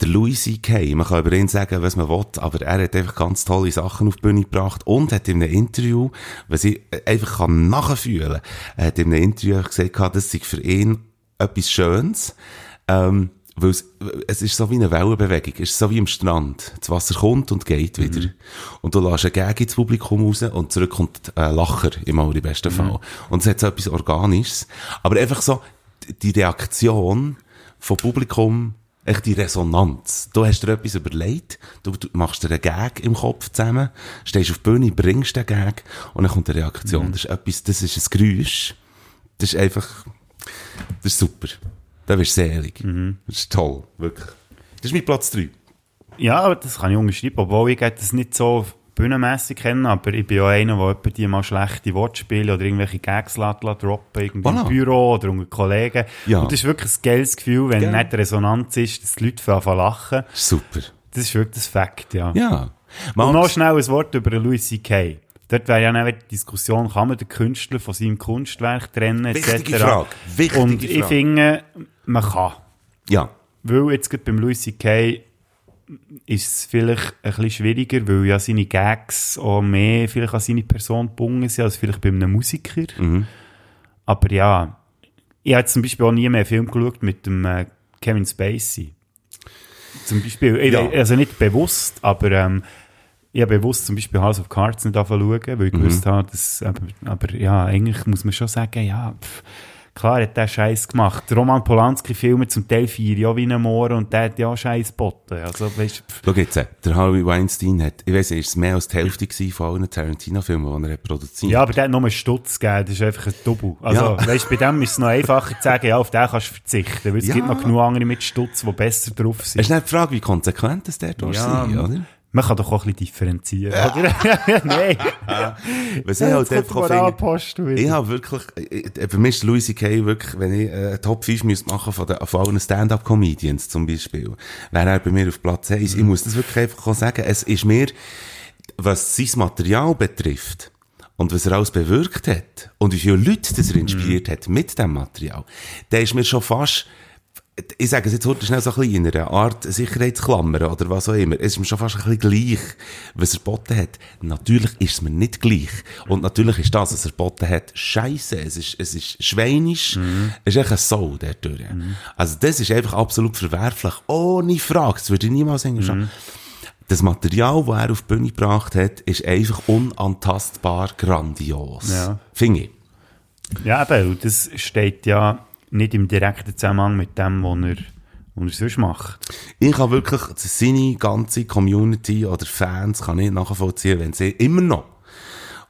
Der Louis C.K., man kann über ihn sagen, was man will, aber er hat einfach ganz tolle Sachen auf die Bühne gebracht und hat in einem Interview, was ich einfach kann nachfühlen, er hat in einem Interview gesagt, das sei für ihn etwas Schönes, ähm, weil es, es ist so wie eine Wellenbewegung, es ist so wie am Strand. Das Wasser kommt und geht wieder. Und du lässt einen Gag ins Publikum raus und zurück kommt ein Lacher, im allerbesten Fall. Und es hat so etwas Organisches. Aber einfach so, die Reaktion vom Publikum, echt die Resonanz. Du hast dir etwas überlegt, du, du machst dir einen Gag im Kopf zusammen, stehst auf die Bühne, bringst den Gag und dann kommt eine Reaktion. Das ist etwas, das ist ein Geräusch. Das ist einfach, das ist super. Da bist du selig. Das ist toll, wirklich. Das ist mein Platz 3. Ja, aber das kann ich unterschreiben, obwohl ich das nicht so bühnenmässig kenne, aber ich bin ja einer, der etwa die mal schlechte Wortspiele oder irgendwelche Gags droppen, irgendwie Voilà. im Büro oder unter Kollegen. Ja. Und das ist wirklich ein geiles Gefühl, wenn Gell. nicht Resonanz ist, dass die Leute anfangen lachen. Super. Das ist wirklich das Fakt, ja. Ja. Und noch Max, schnell ein Wort über Louis C.K. Dort wäre ja dann die Diskussion, kann man den Künstler von seinem Kunstwerk trennen, etc. Wichtige Frage. Wichtige Und ich Frage. finde, man kann. ja. Weil jetzt gerade beim Louis C.K. ist es vielleicht ein bisschen schwieriger, weil ja seine Gags auch mehr vielleicht an seine Person gebunden sind, als vielleicht bei einem Musiker. Mhm. Aber ja, ich habe zum Beispiel auch nie mehr einen Film geschaut mit dem äh, Kevin Spacey. Zum Beispiel, ich- Ja. also nicht bewusst, aber ähm, ich habe bewusst zum Beispiel House of Cards nicht anfangen weil ich Mhm. gewusst habe, dass, aber, aber ja, eigentlich muss man schon sagen, ja, pff, klar hat der Scheiß gemacht. Roman Polanski-Filme zum Teil vier ja wie ein Moor und der hat ja Scheiß geboten. Also, weißt, Schau jetzt, äh, der Harvey Weinstein hat, ich weiss nicht, ist mehr als die Hälfte von allen Tarantino-Filmen, die er hat produziert ja, aber der hat nur einen Stutz gegeben, das ist einfach ein Double. Also, Ja. weißt, bei dem ist es noch einfacher zu sagen, ja, auf den kannst du verzichten, weil es Ja. gibt noch genug andere mit Stutz, die besser drauf sind. Es ist nicht die Frage, wie konsequent das der ja, sein, oder? Man kann doch auch ein bisschen differenzieren, oder? Nein. Was ich halt einfach der finde, ich habe wirklich, äh, für mich ist Louis C.K. wirklich, wenn ich äh, Top 5 müsste machen von, den, von allen Stand-Up-Comedians zum Beispiel, wäre er bei mir auf Platz 1. Ich muss das wirklich einfach sagen, es ist mir, was sein Material betrifft, und was er alles bewirkt hat, und wie viele Leute das er inspiriert hat mit dem Material, der ist mir schon fast, ich sage es jetzt heute schnell so ein bisschen in einer Art Sicherheitsklammer oder was auch immer. Es ist mir schon fast ein bisschen gleich, was er geboten hat. Natürlich ist es mir nicht gleich. Und natürlich ist das, was er geboten hat, scheisse. Es ist, es ist schweinisch. Es ist echt ein Soul, der durch. Also das ist einfach absolut verwerflich. Ohne Frage. Das würde ich niemals sagen. Das Material, das er auf die Bühne gebracht hat, ist einfach unantastbar grandios. Ja. Finde ich. Ja, und das steht ja nicht im direkten Zusammenhang mit dem, was er, was er sonst macht. Ich kann wirklich seine ganze Community oder Fans kann ich nachvollziehen, wenn sie immer noch,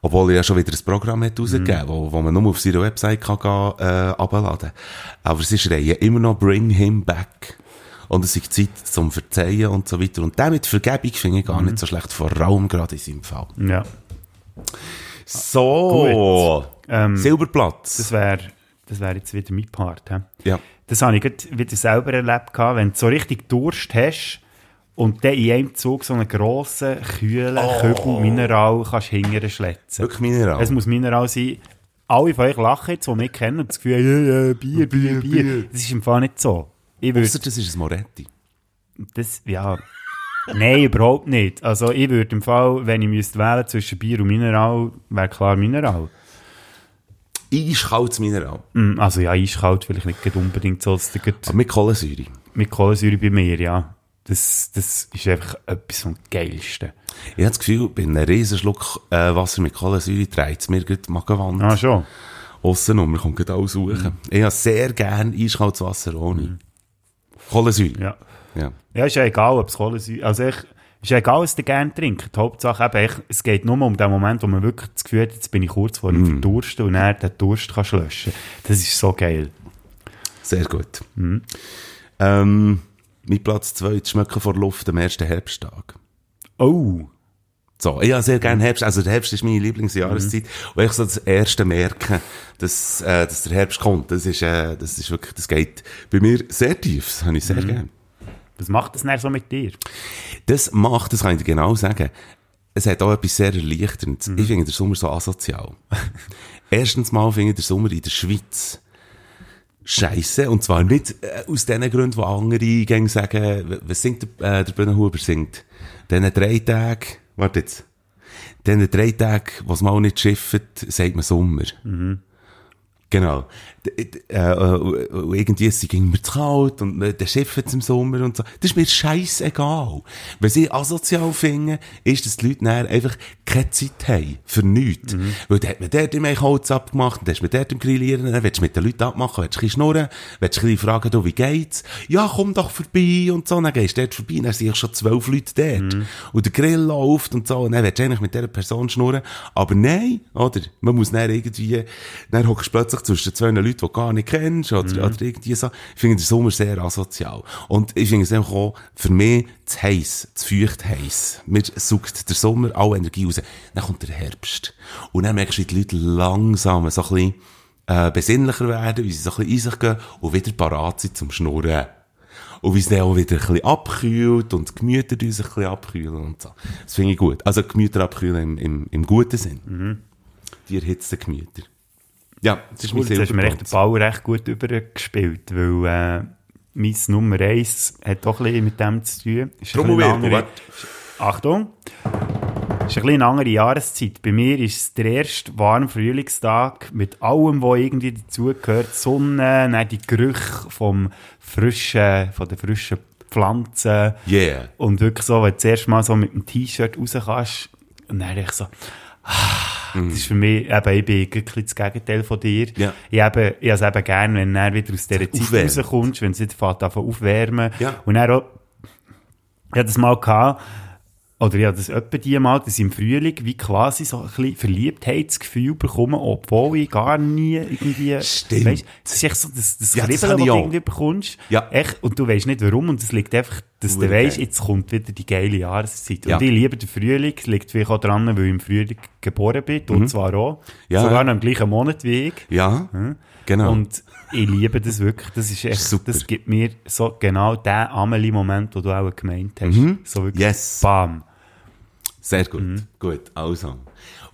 obwohl er ja schon wieder ein Programm hat rausgegeben, wo, wo man nur auf seiner Website kann gehen, äh, abladen. Aber sie schreien immer noch Bring him back. Und es ist Zeit zum Verzeihen und so weiter. Und damit Vergebung finde ich gar nicht so schlecht, vor allem gerade in seinem Fall. Ja. So, Ähm, Silberplatz. Das wäre das wär jetzt wieder mein Part. He? ja. Das habe ich wieder selber erlebt, wenn du so richtig Durst hast und dann in einem Zug so einen grossen, kühlen Kübel Mineral kannst hingern schletzen. Wirklich Mineral. Es muss Mineral sein. alle von euch lachen jetzt, die mich kennen und das Gefühl, ja, ja, Bier, Bier, Bier. Bier. Das ist im Fall nicht so. Ich Ausser das ist ein Moretti. das, ja, nein, überhaupt nicht. Also ich würde im Fall, wenn ich müsste wählen zwischen Bier und Mineral, wäre klar Mineral. Eiskaltes Mineral. Mm, Also ja, eiskalt vielleicht nicht unbedingt so, dass gerade Aber mit Kohlensäure. mit Kohlensäure bei mir, ja. Das, das ist einfach etwas vom Geilsten. Ich habe das Gefühl, bei einem riesen Schluck äh, Wasser mit Kohlensäure dreht es mir gut die Magenwand. Ah, schon. Aussen und man kommt alles suchen. Ich habe sehr gerne eiskaltes Wasser ohne. Kohlensäure. Ja. Ja. Ja, ist ja egal, ob es Kohlensäure, also ich, ist ja egal, was du gerne trinkst. Die Hauptsache eben, ich, es geht nur um den Moment, wo man wirklich das Gefühl hat, jetzt bin ich kurz vor dem Mm. Verdursten und dann den Durst kannst löschen. Das ist so geil. Sehr gut. Ähm, mein Platz 2, das Schmecken vor Luft am ersten Herbsttag. Oh. So, ich habe sehr gerne Herbst, also der Herbst ist meine Lieblingsjahreszeit. Und ich so das erste merken, dass, äh, dass der Herbst kommt, das ist, äh, das ist wirklich, das geht bei mir sehr tief, das habe ich sehr gerne. Was macht das dann so mit dir? Das macht, das kann ich dir genau sagen, es hat auch etwas sehr Erleichterndes. Ich finde den Sommer so asozial. Erstens mal finde ich den Sommer in der Schweiz Scheiße. Und zwar nicht äh, aus den Gründen, wo andere gegen sagen, was singt der, äh, der Bühnenhuber singt. Diesen drei Tage, warte jetzt. Diesen drei Tage, was mal nicht schifft, sagt man Sommer. Genau. Äh, äh, und irgendwie es ging mir zu kalt und äh, der Schiff im Sommer und so. Das ist mir scheißegal. Was ich asozial finde, ist, dass die Leute dann einfach keine Zeit haben. Für nichts. Weil dann hat man dort im Holz abgemacht, dann hast man dort im Grillieren, dann willst du mit den Leuten abmachen, willst du ein bisschen schnurren, willst du ein bisschen fragen, du, wie geht's? Ja, komm doch vorbei und so. Dann gehst du dort vorbei, dann sind schon zwölf Leute dort. Und der Grill läuft und so. Und dann willst du eigentlich mit dieser Person schnurren. Aber nein, oder? Man muss dann irgendwie, dann hockst du plötzlich zwischen zwei Leuten, die du gar nicht kennst, oder, oder irgendwie so. Ich finde den Sommer sehr asozial. Und ich finde es einfach auch, für mich, zu heiß, zu feucht heiß. Mir sucht der Sommer alle Energie raus. Dann kommt der Herbst. Und dann merkst du, wie die Leute langsam so ein bisschen, äh, besinnlicher werden, wie sie so ein bisschen in sich gehen und wieder parat sind zum Schnurren. Und wie es dann auch wieder ein bisschen abkühlt und die Gemüter die sich ein bisschen abkühlen und so. Das finde ich gut. Also Gemüter abkühlen im, im, im guten Sinn. Die erhitzten Gemüter. Ja, das ist Gut, jetzt hast du mir echt den. Ball recht gut übergespielt, weil äh, mein Nummer 1 hat auch ein bisschen mit dem zu tun. Ist ein bisschen Trommelwirbel, Achtung! ist ein bisschen eine andere Jahreszeit. Bei mir ist es der erste warme Frühlingstag mit allem, was irgendwie dazugehört. Sonne, dann die Gerüche vom frischen, von den frischen Pflanzen. Yeah. Und wirklich so, wenn du das erste Mal so mit dem T-Shirt raus kannst, und dann ich so, ah, das ist für mich, eben, ich bin ein bisschen das Gegenteil von dir. Ja. Ich, eben, ich es eben gern, wenn du wieder aus dieser Zeit Aufwärmen. rauskommst, wenn es fängt, an aufwärmen. Ja. Und dann auch, ich hatte das mal gehabt, oder hatte das etwa die mal, dass ich im Frühling wie quasi so ein bisschen Verliebtheitsgefühl bekomme, obwohl ich gar nie irgendwie, Stimmt. weisst, das ist echt so das, das Ja, das Kribbeln, ich das du auch. irgendwie bekommst. Ja. Echt, und du weißt nicht warum, und es liegt einfach, dass du Hure weißt, jetzt kommt wieder die geile Jahreszeit. Ja. Und ich liebe den Frühling, es liegt vielleicht auch daran, weil ich im Frühling geboren bin, und zwar auch. Mhm. Ja, Sogar ja. noch im gleichen Monat wie ich. Ja, genau. Und ich liebe das wirklich. Das ist echt, Super. das gibt mir so genau den Amelie-Moment, den du auch gemeint hast. So wirklich, Mhm. Yes. bam. Sehr gut. Gut, also.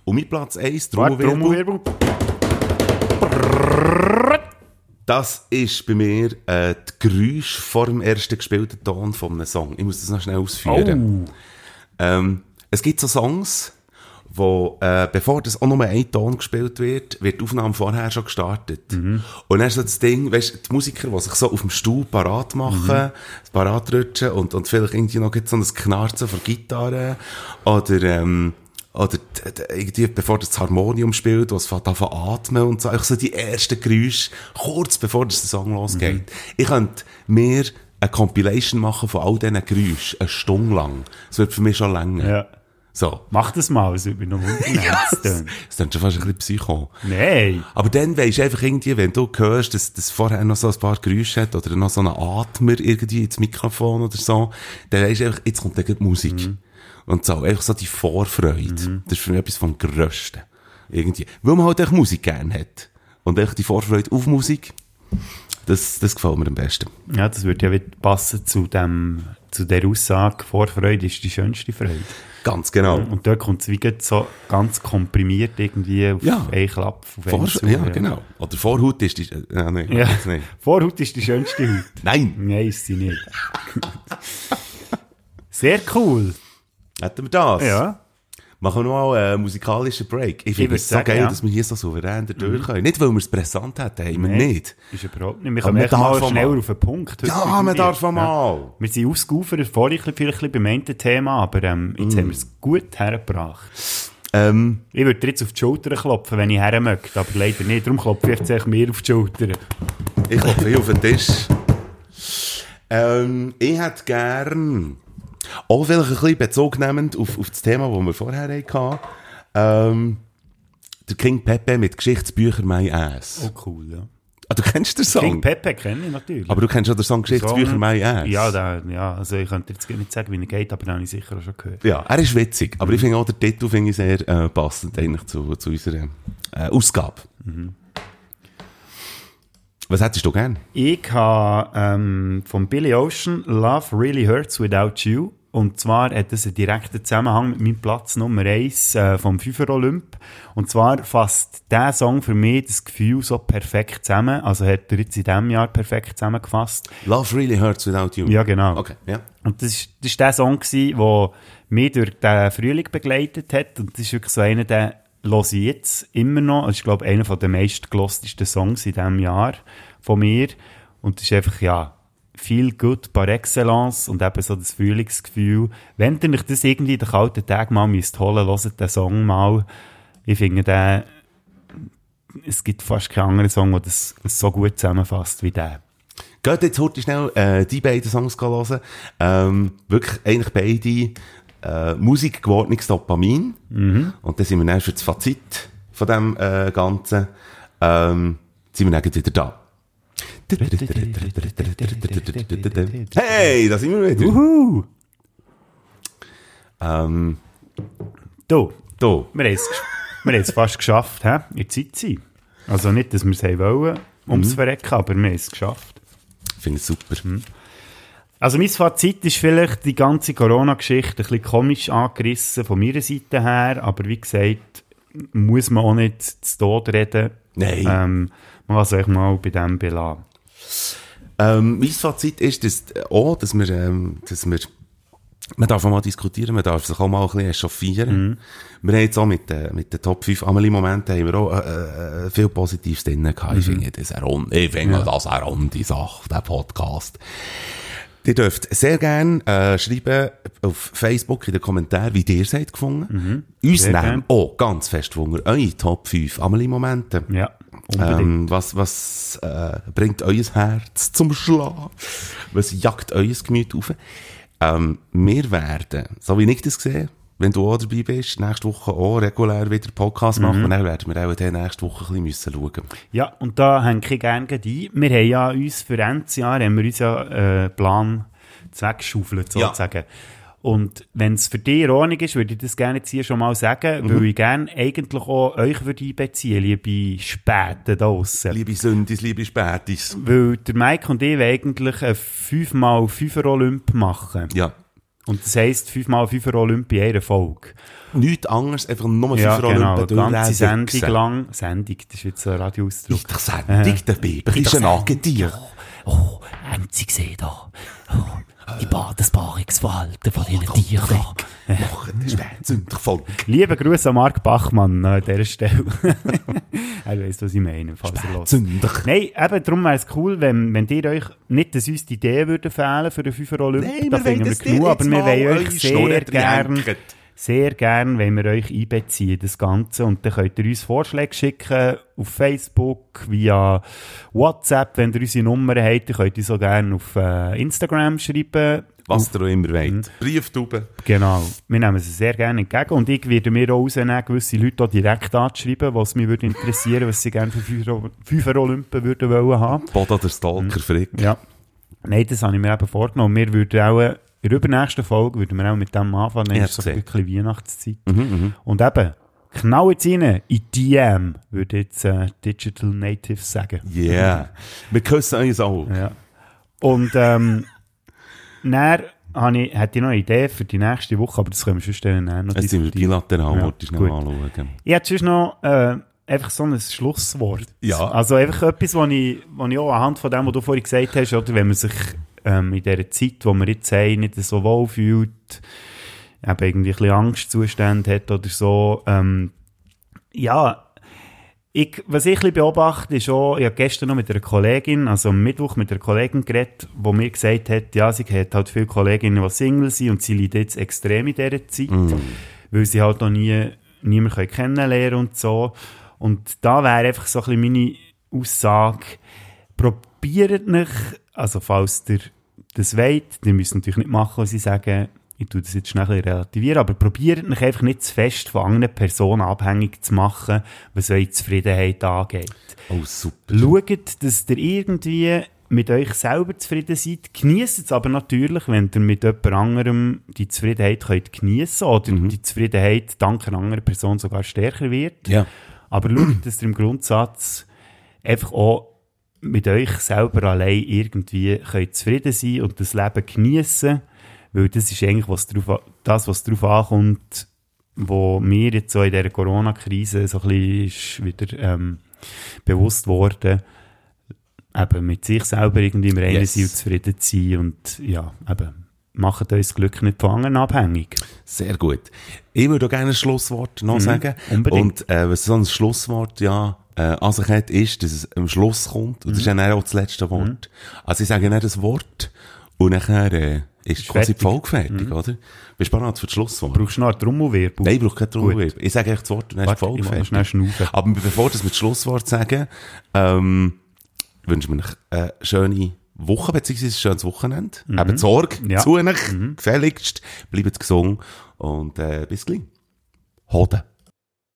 Und mein Platz 1, Warte, Trommelwirbel, Trommelwirbel. das ist bei mir äh, das Geräusch vor dem ersten gespielten Ton von einem Song. Ich muss das noch schnell ausführen. Oh. Ähm, es gibt so Songs, wo, äh, bevor das auch nur ein Ton gespielt wird, wird die Aufnahme vorher schon gestartet. Und dann ist so das Ding, weißt du, die Musiker, die sich so auf dem Stuhl parat machen, parat rutschen und, und vielleicht irgendwie noch so ein Knarzen von Gitarre oder, ähm, oder irgendwie, bevor das Harmonium spielt, was fängt an atmen und so, einfach so die ersten Geräusche, kurz bevor das Song losgeht. Ich könnte mir eine Compilation machen von all diesen Geräuschen, eine Stunde lang. Das wird für mich schon länger. Ja. So. Mach das mal, es würde mich noch wundern. Ja, das das klingt schon fast ein bisschen psycho. Nein. Aber dann weisst du einfach irgendwie, wenn du hörst, dass das vorher noch so ein paar Geräusche hat oder noch so einen Atmer irgendwie ins Mikrofon oder so, dann weisst du einfach, jetzt kommt dann die Musik. Mhm. Und so, einfach so die Vorfreude. Das ist für mich etwas vom Grössten. Irgendwie. Weil man halt echt Musik gern hat. Und echt die Vorfreude auf Musik, Das, das gefällt mir am besten. Ja, das würde ja wieder passen zu dem, zu der Aussage, Vorfreude ist die schönste Freude. Ganz genau. Und dort kommt es so ganz komprimiert irgendwie auf Ja. einen Klapp. Auf Vor, zu, ja, genau. Oder Vorhaut ist die... Äh, nein, Ja. nicht. Vorhaut ist die schönste Haut. Nein! Nein, ist sie nicht. Sehr cool. Hätten wir das? Ja. Machen wir mal einen musikalischen Break. Ich finde es so geil, ja. dass wir hier so souverän durch können. Nicht, weil wir es brisant hätten, haben wir Nein. nicht. Ist überhaupt nicht. Wir kommen man echt mal schneller mal. auf den Punkt. Ja, man irgendwie. darf auch mal. Wir sind ausgeufert, vorhin vielleicht beim einen Thema, aber ähm, Mm. jetzt haben wir es gut hergebracht. Ähm, Ich würde dir jetzt auf die Schulter klopfen, wenn ich her möchte, aber leider nicht. Darum klopfe ich jetzt mehr auf die Schulter. ich klopfe hier auf den Tisch. Ähm, ich hätte gern, auch vielleicht ein bisschen Bezug nehmend auf, auf das Thema, das wir vorher hatten, ähm, der King Pepe mit Geschichtsbücher My Ass. Oh cool, ja. Ah, du kennst den Song? King Pepe kenne ich natürlich. Aber du kennst schon den Song Geschichtsbücher Song- My Ass? Ja, da, ja, also ich könnte jetzt nicht sagen, wie er geht, aber den habe ich sicher auch schon gehört. Ja, er ist witzig, aber ich finde auch den Titel finde ich sehr äh, passend eigentlich zu, zu unserer äh, Ausgabe. Was hättest du gern? Ich habe ähm, von Billy Ocean Love Really Hurts Without You. Und zwar hat das einen direkten Zusammenhang mit meinem Platz Nummer 1 äh, vom FIFA Olymp. Und zwar fasst der Song für mich das Gefühl so perfekt zusammen. Also hat er jetzt in diesem Jahr perfekt zusammengefasst. Love Really Hurts Without You. Ja, genau. Okay, ja. Und das ist, das ist der Song gewesen, der mich durch den Frühling begleitet hat. Und das ist wirklich so einer, den höre ich jetzt immer noch. Das ist, glaube ich, einer der meistgelostesten Songs in diesem Jahr von mir. Und das ist einfach, ja, viel gut par excellence und eben so das Frühlingsgefühl. Wenn ihr euch das irgendwie den kalten Tag mal müsst holen, hört den Song mal. Ich finde den, es gibt fast keinen anderen Song, der das so gut zusammenfasst wie der. Geht jetzt heute schnell äh, die beiden Songs hören. Ähm, wirklich eigentlich beide äh, Musik gewordenes Dopamin. Und dann sind wir dann für das Fazit von dem äh, Ganzen ähm, sind wir dann wieder da. Hey, da sind wir wieder. Uhu! Ähm, Du, da. Wir haben es, wir haben es fast geschafft, hä? in der Zeit sein. Also nicht, dass wir es wollen, ums Verrecken, aber wir haben es geschafft. Finde ich super. Also mein Fazit ist vielleicht die ganze Corona-Geschichte ein bisschen komisch angerissen von meiner Seite her, aber wie gesagt, muss man auch nicht zu Tod reden. Nein. Ähm, man kann es euch mal bei dem belassen. Ähm, mein Fazit ist dass, äh, auch, dass wir, ähm, dass wir, man darf auch mal diskutieren, man darf sich auch mal ein bisschen echauffieren. Wir haben jetzt auch mit, äh, mit den Top 5 Amelie-Momenten haben wir auch, äh, äh, viel Positives drin gehabt. Ich finde das eine runde, ich finde das eine runde Sache, der Podcast. Ihr dürft sehr gerne äh, schreiben auf Facebook in den Kommentaren, wie ihr seid gefunden. Uns Sehr nehmen auch ganz fest Wunder eure Top 5 Amelie-Momente. Ja, unbedingt. Ähm, was was äh, bringt euer Herz zum Schlagen? Was jagt euer Gemüt auf? Ähm, wir werden, so wie ich das sehe, wenn du auch dabei bist, nächste Woche auch regulär wieder Podcast Mhm. machen. Und dann werden wir auch dann nächste Woche ein bisschen müssen schauen. Ja, und da hänge ich gerne ein. Wir haben ja uns für Endsjahr haben wir uns ja äh, Plan weggeschaufelt, Ja. sozusagen. Und wenn es für dich in Ordnung ist, würde ich das gerne jetzt hier schon mal sagen, Mhm. weil ich gerne eigentlich auch euch würde einbeziehen, liebe Späten da draussen. Liebe Sündis, liebe Spätis. Weil der Mike und ich wollen eigentlich ein 5x5er Olymp machen. Ja. Und das heisst 5x5er Olymp in Folge. Nichts anderes, einfach nur Ja, fünf genau. Olympen Eine ganze Sendung lang. Sendung, das ist jetzt ein Radioausdruck. Ist doch Sendung, der Biber ist ein Angetier. Oh, haben Sie gesehen da? Oh, die ba das Paarungsverhalten von diesen Tieren da. Machen den voll. Liebe Grüße an Marc Bachmann an dieser Stelle. er weiss, was ich meine, falls er hört. Zünder. Nein, eben, darum wäre es cool, wenn, wenn ihr euch nicht, dass uns die Idee würde fehlen für den 5 Olymp, Nein, da wir finden wollen, wir genug, aber jetzt wir mal wollen euch sehr Schnurren gern, drängt. Sehr gern, wenn wir euch einbeziehen, das Ganze. Und dann könnt ihr uns Vorschläge schicken auf Facebook, via WhatsApp, wenn ihr unsere Nummer habt, dann könnt ihr so gerne auf äh, Instagram schreiben. Was ihr auch immer Mhm. wollt. Brieftube. Genau. Wir nehmen sie sehr gerne entgegen. Und ich werde mir auch rausnehmen, gewisse Leute auch direkt anzuschreiben, was mich würde interessieren, was sie gerne für Fünfer- Olympen würden wollen haben. Boda der Stalker, Frick. Ja. Nein, das habe ich mir eben vorgenommen. Wir würden auch, äh, in der übernächsten Folge würden wir auch mit dem anfangen. Dann Ich ist hab's so gesehen. wirklich Weihnachtszeit. Und eben, knall jetzt rein in DM, würde jetzt äh, Digital Natives sagen. Yeah. Wir küssen uns auch. Ja. Und ähm, dann habe ich, hätte ich noch eine Idee für die nächste Woche, aber das können wir sonst dann noch Jetzt sind wir bilateral, Ja, wollte ich noch anschauen. Ich hätte sonst noch äh, einfach so ein Schlusswort. Ja. Also einfach etwas, was ich, was ich auch anhand von dem, was du vorhin gesagt hast, oder wenn man sich ähm, in dieser Zeit, wo wir jetzt haben, nicht so wohl fühlt, eben irgendwie ein bisschen Angstzustände hat oder so, ähm, ja, ich, was ich ein bisschen beobachte, ist auch, ich habe gestern noch mit einer Kollegin, also am Mittwoch mit einer Kollegin geredet, die mir gesagt hat, ja, sie hat halt viele Kolleginnen, die Single sind und sie leiden jetzt extrem in dieser Zeit, weil sie halt noch nie niemanden kennenlernen und so. Und da wäre einfach so ein bisschen meine Aussage, probiert nicht, also falls ihr das wollt, ihr müsst natürlich nicht machen, was sie sagen, ich tue das jetzt schnell relativieren, aber probiert mich einfach nicht zu fest von anderen Personen abhängig zu machen, was eure Zufriedenheit angeht. Oh, super. Schaut, dass ihr irgendwie mit euch selber zufrieden seid. Genießt es aber natürlich, wenn ihr mit jemand anderem die Zufriedenheit könnt geniessen oder die Zufriedenheit dank einer anderen Person sogar stärker wird. Ja. Aber schaut, dass ihr im Grundsatz einfach auch mit euch selber allein irgendwie könnt zufrieden sein und das Leben geniessen, weil das ist eigentlich was drauf, das, was drauf ankommt, wo mir jetzt so in dieser Corona-Krise so ein bisschen wieder ähm, bewusst worden, eben mit sich selber irgendwie im Reinen Yes. sein und zufrieden zu sein und ja, eben, macht das Glück nicht von anderen abhängig. Sehr gut. Ich würde auch gerne ein Schlusswort noch sagen. Mhm. unbedingt. Und äh, was so ein Schlusswort ja äh, an sich hat, ist, dass es am Schluss kommt. Und das ist Mhm. dann auch das letzte Wort. Also ich sage dann das Wort und nachher äh, ist quasi fertig. Mhm. die Folge fertig, oder? Bist du bereit für das Schlusswort? Brauchst du noch einen Trommelwirbel? Nein, ich brauche keinen Trommelwirbel. Ich sage echt das Wort und dann ist die Warte, Folge ich muss noch fertig. schnell schnaufen. Aber bevor dass wir das Schlusswort sagen, ähm, wünschen wir euch eine schöne Woche, beziehungsweise ein schönes Wochenende. Eben Sorge Ja. zu euch, gefälligst. Bleibt gesund und äh, bis gleich. Hoden.